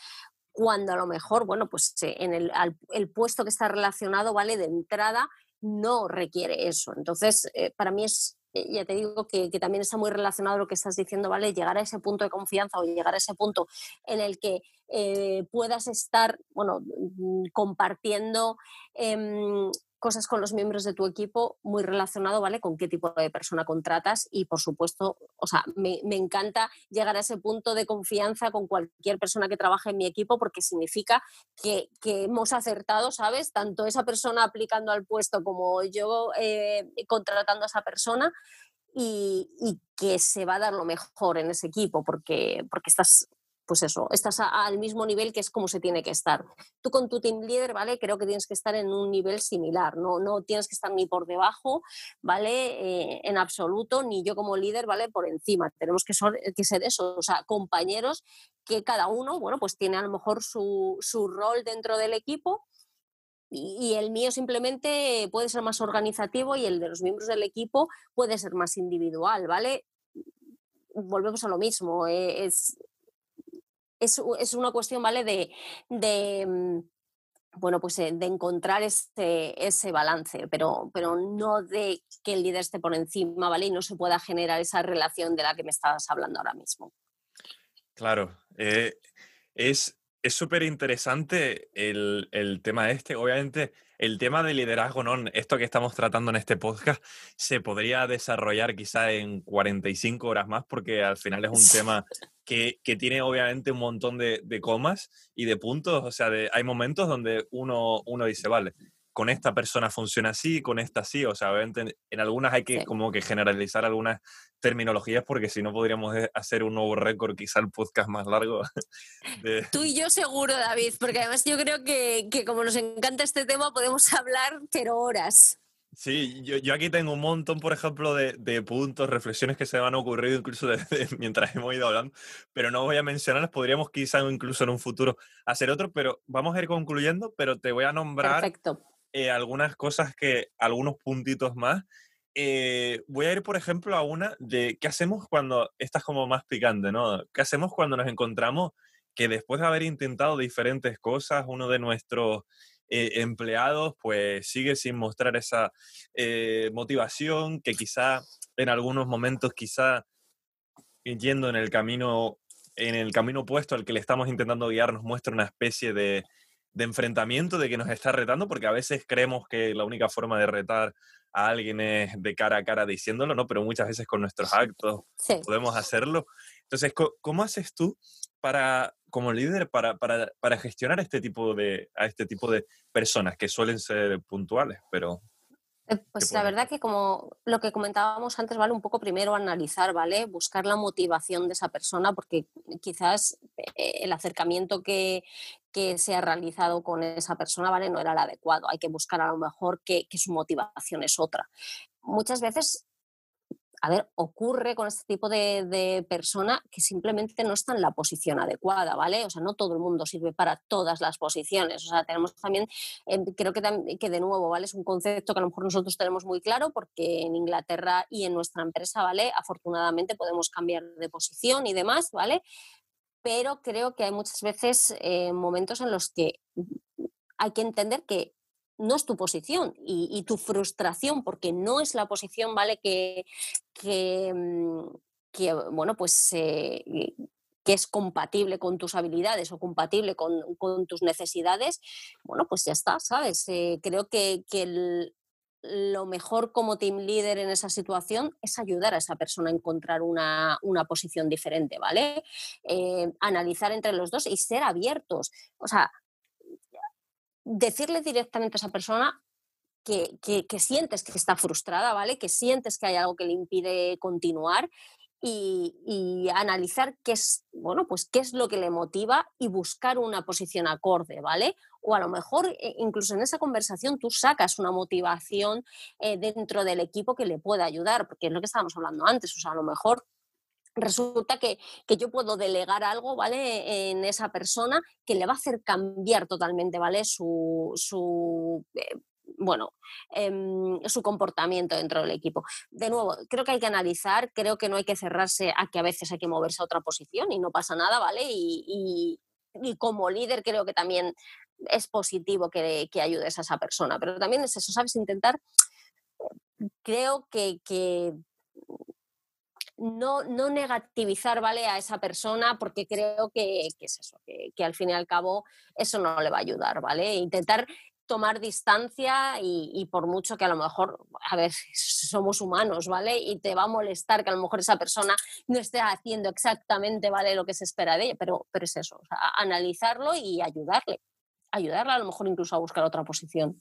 cuando a lo mejor, bueno, pues eh, en el, el puesto que está relacionado, ¿vale? De entrada no requiere eso. Entonces, para mí es eh, ya te digo que, también está muy relacionado a lo que estás diciendo, ¿vale? Llegar a ese punto de confianza o llegar a ese punto en el que eh, puedas estar, bueno, mm, compartiendo em, cosas con los miembros de tu equipo muy relacionado, ¿vale? Con qué tipo de persona contratas y, por supuesto, o sea, me, encanta llegar a ese punto de confianza con cualquier persona que trabaje en mi equipo porque significa que, hemos acertado, ¿sabes? Tanto esa persona aplicando al puesto como yo eh, contratando a esa persona. Y, y, que se va a dar lo mejor en ese equipo porque, porque estás pues eso, estás al mismo nivel que es como se tiene que estar. Tú con tu team leader, ¿vale? Creo que tienes que estar en un nivel similar, no, no tienes que estar ni por debajo, ¿vale? Eh, en absoluto, ni yo como líder, ¿vale? Por encima. Tenemos que que ser eso, o sea, compañeros que cada uno, bueno, pues tiene a lo mejor su, su rol dentro del equipo y el mío simplemente puede ser más organizativo y el de los miembros del equipo puede ser más individual, ¿vale? Volvemos a lo mismo, eh, es, es, una cuestión, ¿vale? De, mm, bueno, pues eh, de encontrar ese, ese balance, pero, pero no de que el líder esté por encima, ¿vale? Y no se pueda generar esa relación de la que me estabas hablando ahora mismo. Claro, eh, es súper interesante el, el, tema este. Obviamente, el tema de liderazgo, ¿no? Esto que estamos tratando en este podcast, se podría desarrollar quizá en 45 horas más, porque al final es un tema que, que tiene obviamente un montón de, de, comas y de puntos. O sea, de, hay momentos donde uno, uno dice, vale, con esta persona funciona así, con esta sí. O sea, obviamente en, algunas hay que como que generalizar algunas terminologías porque si no podríamos hacer un nuevo récord, quizá el podcast más largo. Tú y yo seguro, David, porque además yo creo que, que, como nos encanta este tema podemos hablar pero horas. Sí, yo, yo aquí tengo un montón, por ejemplo, de, de puntos, reflexiones que se me han ocurrido incluso mientras hemos ido hablando, pero no voy a mencionarlas, podríamos quizá incluso en un futuro hacer otro, pero vamos a ir concluyendo, pero te voy a nombrar Perfecto. Eh, algunas cosas que, algunos puntitos más. Eh, voy a ir, por ejemplo, a una de qué hacemos cuando, estás como más picante, ¿no? ¿Qué hacemos cuando nos encontramos que después de haber intentado diferentes cosas, uno de nuestros eh, empleados pues sigue sin mostrar esa motivación que quizá en algunos momentos, quizá yendo en el camino en el camino opuesto al que le estamos intentando guiar, nos muestra una especie de, de enfrentamiento, de que nos está retando, porque a veces creemos que la única forma de retar a alguien es de cara a cara diciéndolo, ¿no? Pero muchas veces con nuestros actos podemos hacerlo. Entonces, ¿cómo haces tú para, como líder, para, para, para, gestionar este tipo de, a este tipo de personas que suelen ser puntuales, pero eh, pues la verdad que como lo que comentábamos antes, vale un poco primero analizar, ¿vale? Buscar la motivación de esa persona, porque quizás eh, el acercamiento que, se ha realizado con esa persona, ¿vale? No era el adecuado. Hay que buscar a lo mejor que, su motivación es otra. Muchas veces a ver, ocurre con este tipo de, persona que simplemente no está en la posición adecuada, ¿vale? O sea, no todo el mundo sirve para todas las posiciones. O sea, tenemos también, em, creo que, que de nuevo, ¿vale? Es un concepto que a lo mejor nosotros tenemos muy claro porque en Inglaterra y en nuestra empresa, ¿vale? Afortunadamente podemos cambiar de posición y demás, ¿vale? Pero creo que hay muchas veces eh, momentos en los que hay que entender que no es tu posición y, tu frustración porque no es la posición, ¿vale? Que, que, mm, bueno, pues eh, que es compatible con tus habilidades o compatible con, tus necesidades, bueno, pues ya está, ¿sabes? Eh, creo que, lo mejor como team leader en esa situación es ayudar a esa persona a encontrar una, posición diferente, ¿vale? Eh, analizar entre los dos y ser abiertos. O sea, decirle directamente a esa persona que, sientes que está frustrada, ¿vale? Que sientes que hay algo que le impide continuar y, analizar qué es, bueno, pues qué es lo que le motiva y buscar una posición acorde, ¿vale? O a lo mejor eh, incluso en esa conversación tú sacas una motivación eh, dentro del equipo que le pueda ayudar, porque es lo que estábamos hablando antes, o sea, a lo mejor resulta que, yo puedo delegar algo, ¿vale? En esa persona que le va a hacer cambiar totalmente, ¿vale? Su, su eh, bueno, em, su comportamiento dentro del equipo. De nuevo, creo que hay que analizar, creo que no hay que cerrarse a que a veces hay que moverse a otra posición y no pasa nada, ¿vale? Y, como líder creo que también es positivo que, que, ayudes a esa persona, pero también es eso, ¿sabes? Intentar, creo que, que no, no, negativizar ¿vale? a esa persona porque creo que, es eso, que, al fin y al cabo eso no le va a ayudar, ¿vale? Intentar tomar distancia y, por mucho que a lo mejor, a ver, somos humanos, ¿vale? Y te va a molestar que a lo mejor esa persona no esté haciendo exactamente, ¿vale? Lo que se espera de ella, pero, pero es eso, analizarlo y ayudarle, ayudarle a lo mejor incluso a buscar otra posición.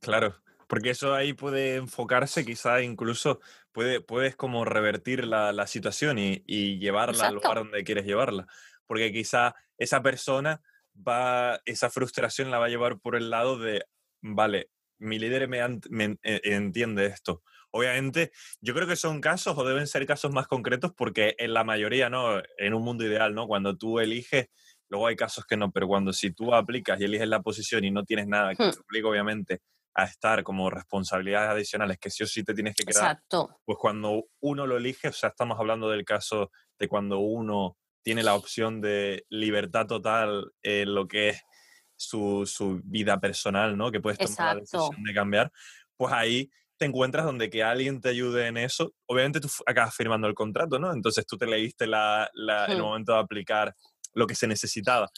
Claro, porque eso ahí puede enfocarse, quizá incluso puede, puedes como revertir la, situación y, llevarla al lugar donde quieres llevarla. Porque quizá esa persona va, esa frustración la va a llevar por el lado de, vale, mi líder me, e, entiende esto. Obviamente, yo creo que son casos o deben ser casos más concretos porque en la mayoría, ¿no? En un mundo ideal, ¿no? Cuando tú eliges, luego hay casos que no, pero cuando si tú aplicas y eliges la posición y no tienes nada que hmm. te obligue, obviamente, a estar como responsabilidades adicionales que sí o sí te tienes que quedar. Exacto. Pues cuando uno lo elige, o sea, estamos hablando del caso de cuando uno tiene la opción de libertad total en lo que es su, su vida personal, ¿no? Que puedes tomar la decisión de cambiar, pues ahí te encuentras donde que alguien te ayude en eso. Obviamente tú acabas firmando el contrato, ¿no? Entonces tú te leíste la, la, el momento de aplicar lo que se necesitaba.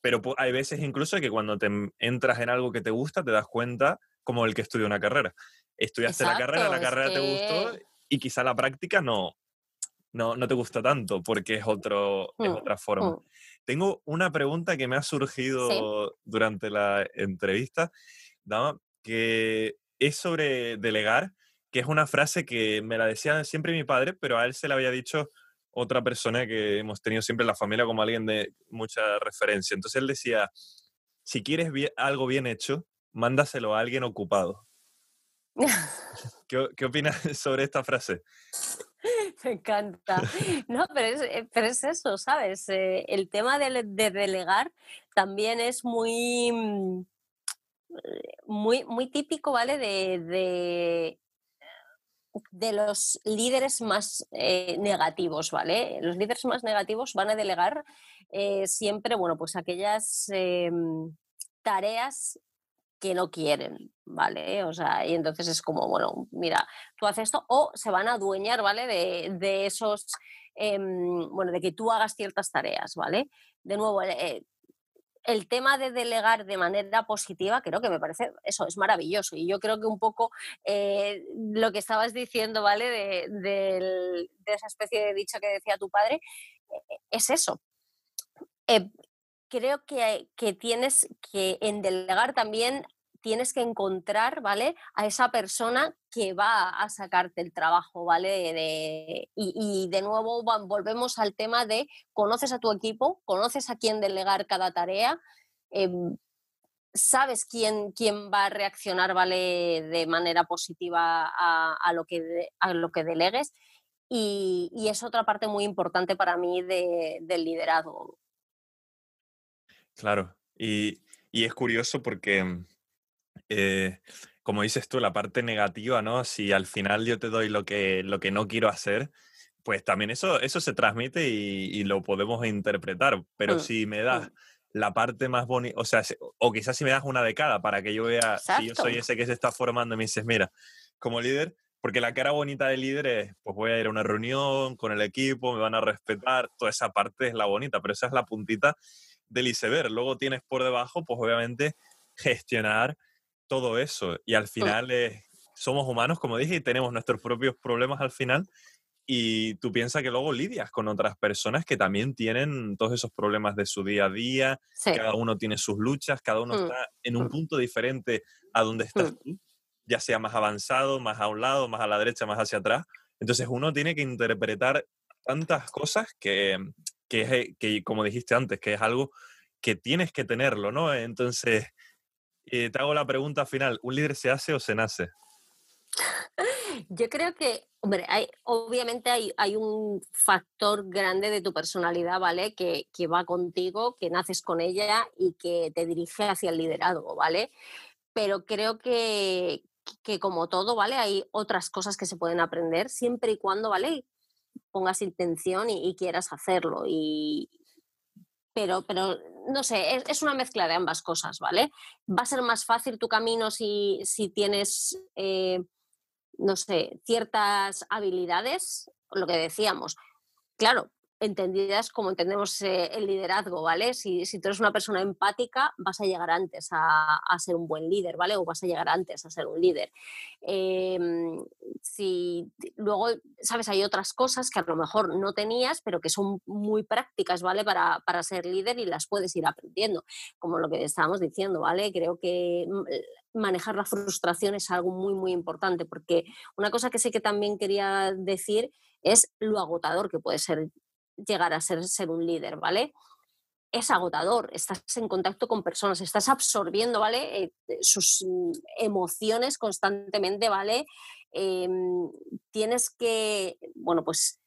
Pero hay veces incluso que cuando te entras en algo que te gusta, te das cuenta como el que estudia una carrera. Estudiaste la carrera, la carrera te gustó y quizá la práctica no, no, no te gusta tanto porque es, otro, es mm, otra forma. Mm. Tengo una pregunta que me ha surgido durante la entrevista, Dama, que es sobre delegar, que es una frase que me la decía siempre mi padre, pero a él se la había dicho otra persona que hemos tenido siempre en la familia como alguien de mucha referencia. Entonces él decía, si quieres algo bien hecho, mándaselo a alguien ocupado. ¿Qué, opinas sobre esta frase? Me encanta. No, pero es, eh, pero es eso, ¿sabes? Eh, el tema de, delegar también es muy, mm, muy, muy típico, ¿vale? De, de, los líderes más eh, negativos, ¿vale? Los líderes más negativos van a delegar siempre, bueno, pues aquellas em, tareas que no quieren, ¿vale? O sea, y entonces es como, bueno, mira, tú haces esto, o se van a adueñar, ¿vale? De, esos, em, bueno, de que tú hagas ciertas tareas, ¿vale? De nuevo, eh, el tema de delegar de manera positiva, creo que me parece, eso es maravilloso. Y yo creo que un poco eh, lo que estabas diciendo, ¿vale? De, esa especie de dicho que decía tu padre, eh, es eso creo que, que tienes que en delegar también tienes que encontrar, ¿vale? A esa persona que va a sacarte el trabajo, ¿vale? y, de nuevo volvemos al tema de conoces a tu equipo, conoces a quién delegar cada tarea. Em, sabes quién, quién va a reaccionar ¿vale? de manera positiva a, lo, que a lo que delegues. Y, es otra parte muy importante para mí del liderazgo. Claro, y, es curioso porque, eh, como dices tú, la parte negativa, ¿no? Si al final yo te doy lo que, lo que no quiero hacer, pues también eso, eso se transmite y, lo podemos interpretar. Pero mm, si me das mm la parte más bonita, o sea, o quizás si me das una de cada para que yo vea si yo soy ese que se está formando y me dices, mira, como líder, porque la cara bonita del líder es, pues voy a ir a una reunión con el equipo, me van a respetar, toda esa parte es la bonita, pero esa es la puntita del iceberg. Luego tienes por debajo, pues obviamente gestionar todo eso y al final somos humanos, como dije, y tenemos nuestros propios problemas al final y tú piensas que luego lidias con otras personas que también tienen todos esos problemas de su día a día, cada uno tiene sus luchas, cada uno mm. está en un mm. punto diferente a donde estás mm. tú, ya sea más avanzado, más a un lado, más a la derecha, más hacia atrás. Entonces uno tiene que interpretar tantas cosas que, que, que como dijiste antes, que es algo que tienes que tenerlo, ¿no? Entonces, eh, te hago la pregunta final, ¿un líder se hace o se nace? Yo creo que, hombre, hay, obviamente hay, un factor grande de tu personalidad, ¿vale? Que, que, va contigo, que naces con ella y que te dirige hacia el liderazgo, ¿vale? Pero creo que, que como todo, ¿vale? Hay otras cosas que se pueden aprender siempre y cuando, ¿vale? Pongas intención y, quieras hacerlo. Y, pero, pero no sé, es, una mezcla de ambas cosas, ¿vale? Va a ser más fácil tu camino si, si tienes eh, no sé, ciertas habilidades, lo que decíamos. Claro, entendidas como entendemos eh, el liderazgo, ¿vale? Si, si, tú eres una persona empática, vas a llegar antes a, ser un buen líder, ¿vale? O vas a llegar antes a ser un líder. Em, si luego, sabes, hay otras cosas que a lo mejor no tenías, pero que son muy prácticas, ¿vale? Para, para ser líder y las puedes ir aprendiendo, como lo que estábamos diciendo, ¿vale? Creo que mm, manejar la frustración es algo muy, muy importante, porque una cosa que sé que también quería decir es lo agotador que puede ser llegar a ser, un líder, ¿vale? Es agotador, estás en contacto con personas, estás absorbiendo, ¿vale? Eh, eh, sus mm, emociones constantemente, ¿vale? Em, tienes que, bueno, pues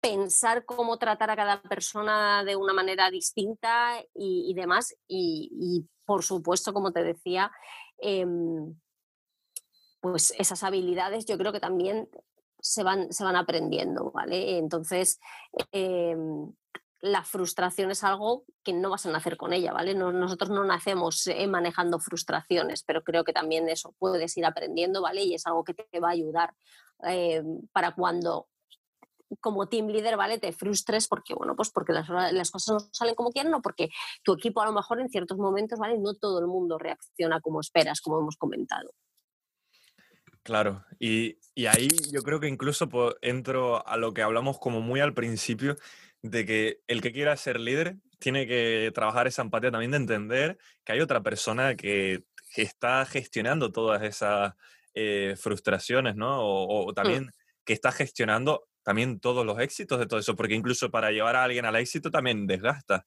pensar cómo tratar a cada persona de una manera distinta y, demás. Y, por supuesto, como te decía, em, pues esas habilidades yo creo que también se van, se van aprendiendo, ¿vale? Entonces, em, la frustración es algo que no vas a nacer con ella, ¿vale? nosotros no nacemos eh, manejando frustraciones, pero creo que también eso puedes ir aprendiendo, ¿vale? Y es algo que te va a ayudar em, para cuando como team leader, ¿vale? Te frustres porque, bueno, pues porque las, las, cosas no salen como quieren o porque tu equipo a lo mejor en ciertos momentos, ¿vale? No todo el mundo reacciona como esperas, como hemos comentado. Claro, y, ahí yo creo que incluso entro a lo que hablamos como muy al principio, de que el que quiera ser líder tiene que trabajar esa empatía también de entender que hay otra persona que, está gestionando todas esas eh, frustraciones, ¿no? O, mm. también que está gestionando también todos los éxitos de todo eso, porque incluso para llevar a alguien al éxito también desgasta,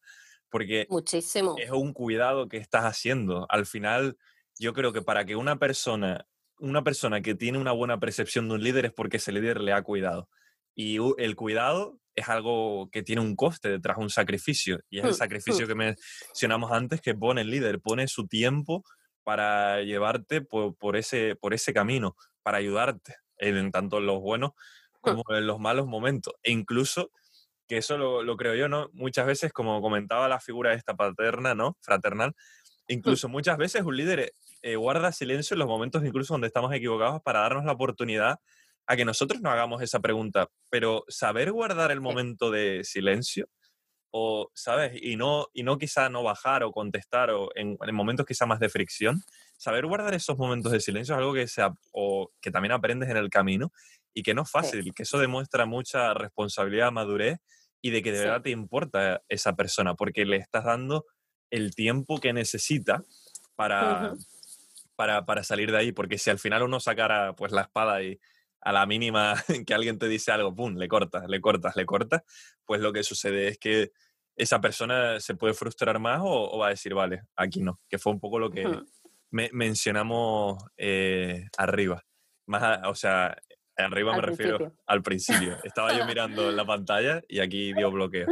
porque Muchísimo. es un cuidado que estás haciendo. Al final, yo creo que para que una persona una persona que tiene una buena percepción de un líder es porque ese líder le ha cuidado. Y el cuidado es algo que tiene un coste detrás, un sacrificio. Y es el mm, sacrificio mm. que mencionamos antes que pone el líder, pone su tiempo para llevarte por, ese, por ese camino, para ayudarte, en tanto en los buenos mm. como en los malos momentos. E incluso, que eso lo, lo, creo yo, ¿no? Muchas veces, como comentaba la figura esta paterna, ¿no? Fraternal, incluso muchas veces un líder eh, guarda silencio en los momentos incluso donde estamos equivocados para darnos la oportunidad a que nosotros no hagamos esa pregunta. Pero saber guardar el momento de silencio, o, ¿sabes? Y no, y no quizá no bajar o contestar o en, momentos quizá más de fricción, saber guardar esos momentos de silencio es algo que, sea, o que también aprendes en el camino y que no es fácil, que eso demuestra mucha responsabilidad, madurez y de que de verdad te importa esa persona porque le estás dando el tiempo que necesita para, para, salir de ahí, porque si al final uno sacara pues la espada y a la mínima que alguien te dice algo, ¡pum!, le cortas, le cortas, le cortas, pues lo que sucede es que esa persona se puede frustrar más o, va a decir, vale, aquí no, que fue un poco lo que mencionamos eh, arriba. Más, o sea, arriba me refiero al principio. Estaba yo mirando la pantalla y aquí dio bloqueo.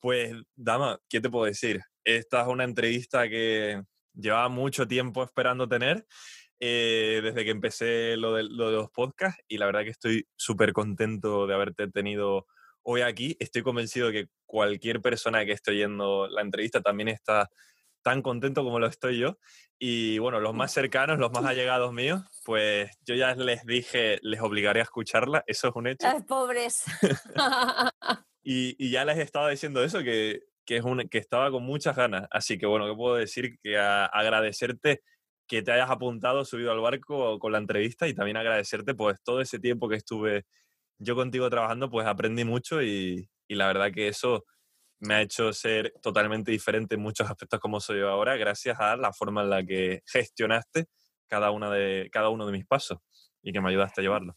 Pues, Dama, ¿qué te puedo decir? Esta es una entrevista que llevaba mucho tiempo esperando tener eh, desde que empecé lo de, lo de los podcasts y la verdad que estoy súper contento de haberte tenido hoy aquí. Estoy convencido de que cualquier persona que esté oyendo la entrevista también está tan contento como lo estoy yo. Y bueno, los más cercanos, los más allegados míos, pues yo ya les dije, les obligaré a escucharla, eso es un hecho. Ay, pobres. y, y, ya les estaba diciendo eso, que, que, es un, que estaba con muchas ganas. Así que bueno, ¿qué puedo decir? Que agradecerte que te hayas apuntado, subido al barco con la entrevista y también agradecerte pues todo ese tiempo que estuve yo contigo trabajando, pues aprendí mucho y, y la verdad que eso me ha hecho ser totalmente diferente en muchos aspectos como soy ahora, gracias a la forma en la que gestionaste cada, una de, cada uno de mis pasos y que me ayudaste a llevarlo.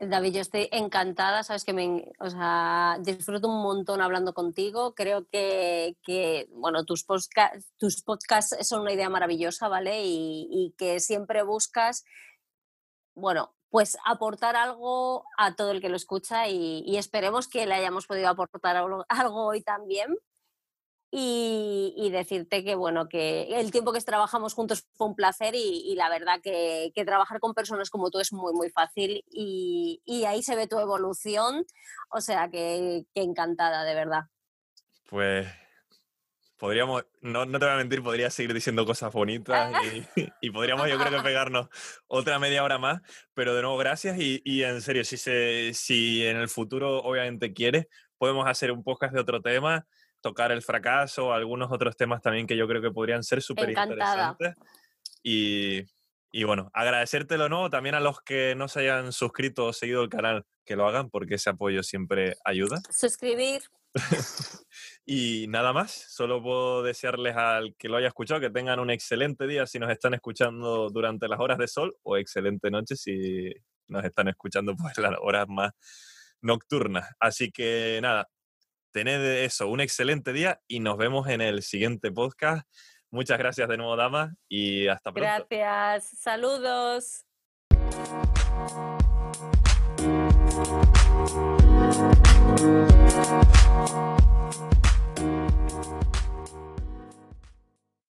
David, yo estoy encantada, sabes que me, o sea, disfruto un montón hablando contigo. Creo que, que bueno, tus, podcasts, tus podcasts son una idea maravillosa, ¿vale? Y, y, que siempre buscas, bueno, pues aportar algo a todo el que lo escucha y, esperemos que le hayamos podido aportar algo, hoy también. Y, decirte que bueno, que el tiempo que trabajamos juntos fue un placer y, la verdad que, trabajar con personas como tú es muy, muy fácil y, ahí se ve tu evolución, o sea que, que encantada, de verdad. Pues podríamos, no, no, te voy a mentir, podría seguir diciendo cosas bonitas y, podríamos yo creo que pegarnos otra media hora más, pero de nuevo gracias y, y, en serio, si, se, si en el futuro obviamente quieres, podemos hacer un podcast de otro tema, tocar el fracaso, algunos otros temas también que yo creo que podrían ser súper interesantes. Y, y bueno, agradecértelo nuevo también a los que no se hayan suscrito o seguido el canal, que lo hagan porque ese apoyo siempre ayuda. Suscribir. y nada más, solo puedo desearles al que lo haya escuchado que tengan un excelente día si nos están escuchando durante las horas de sol o excelente noche si nos están escuchando pues las horas más nocturnas. Así que nada, tened eso, un excelente día y nos vemos en el siguiente podcast. Muchas gracias de nuevo, Dama, y hasta pronto. Gracias, saludos.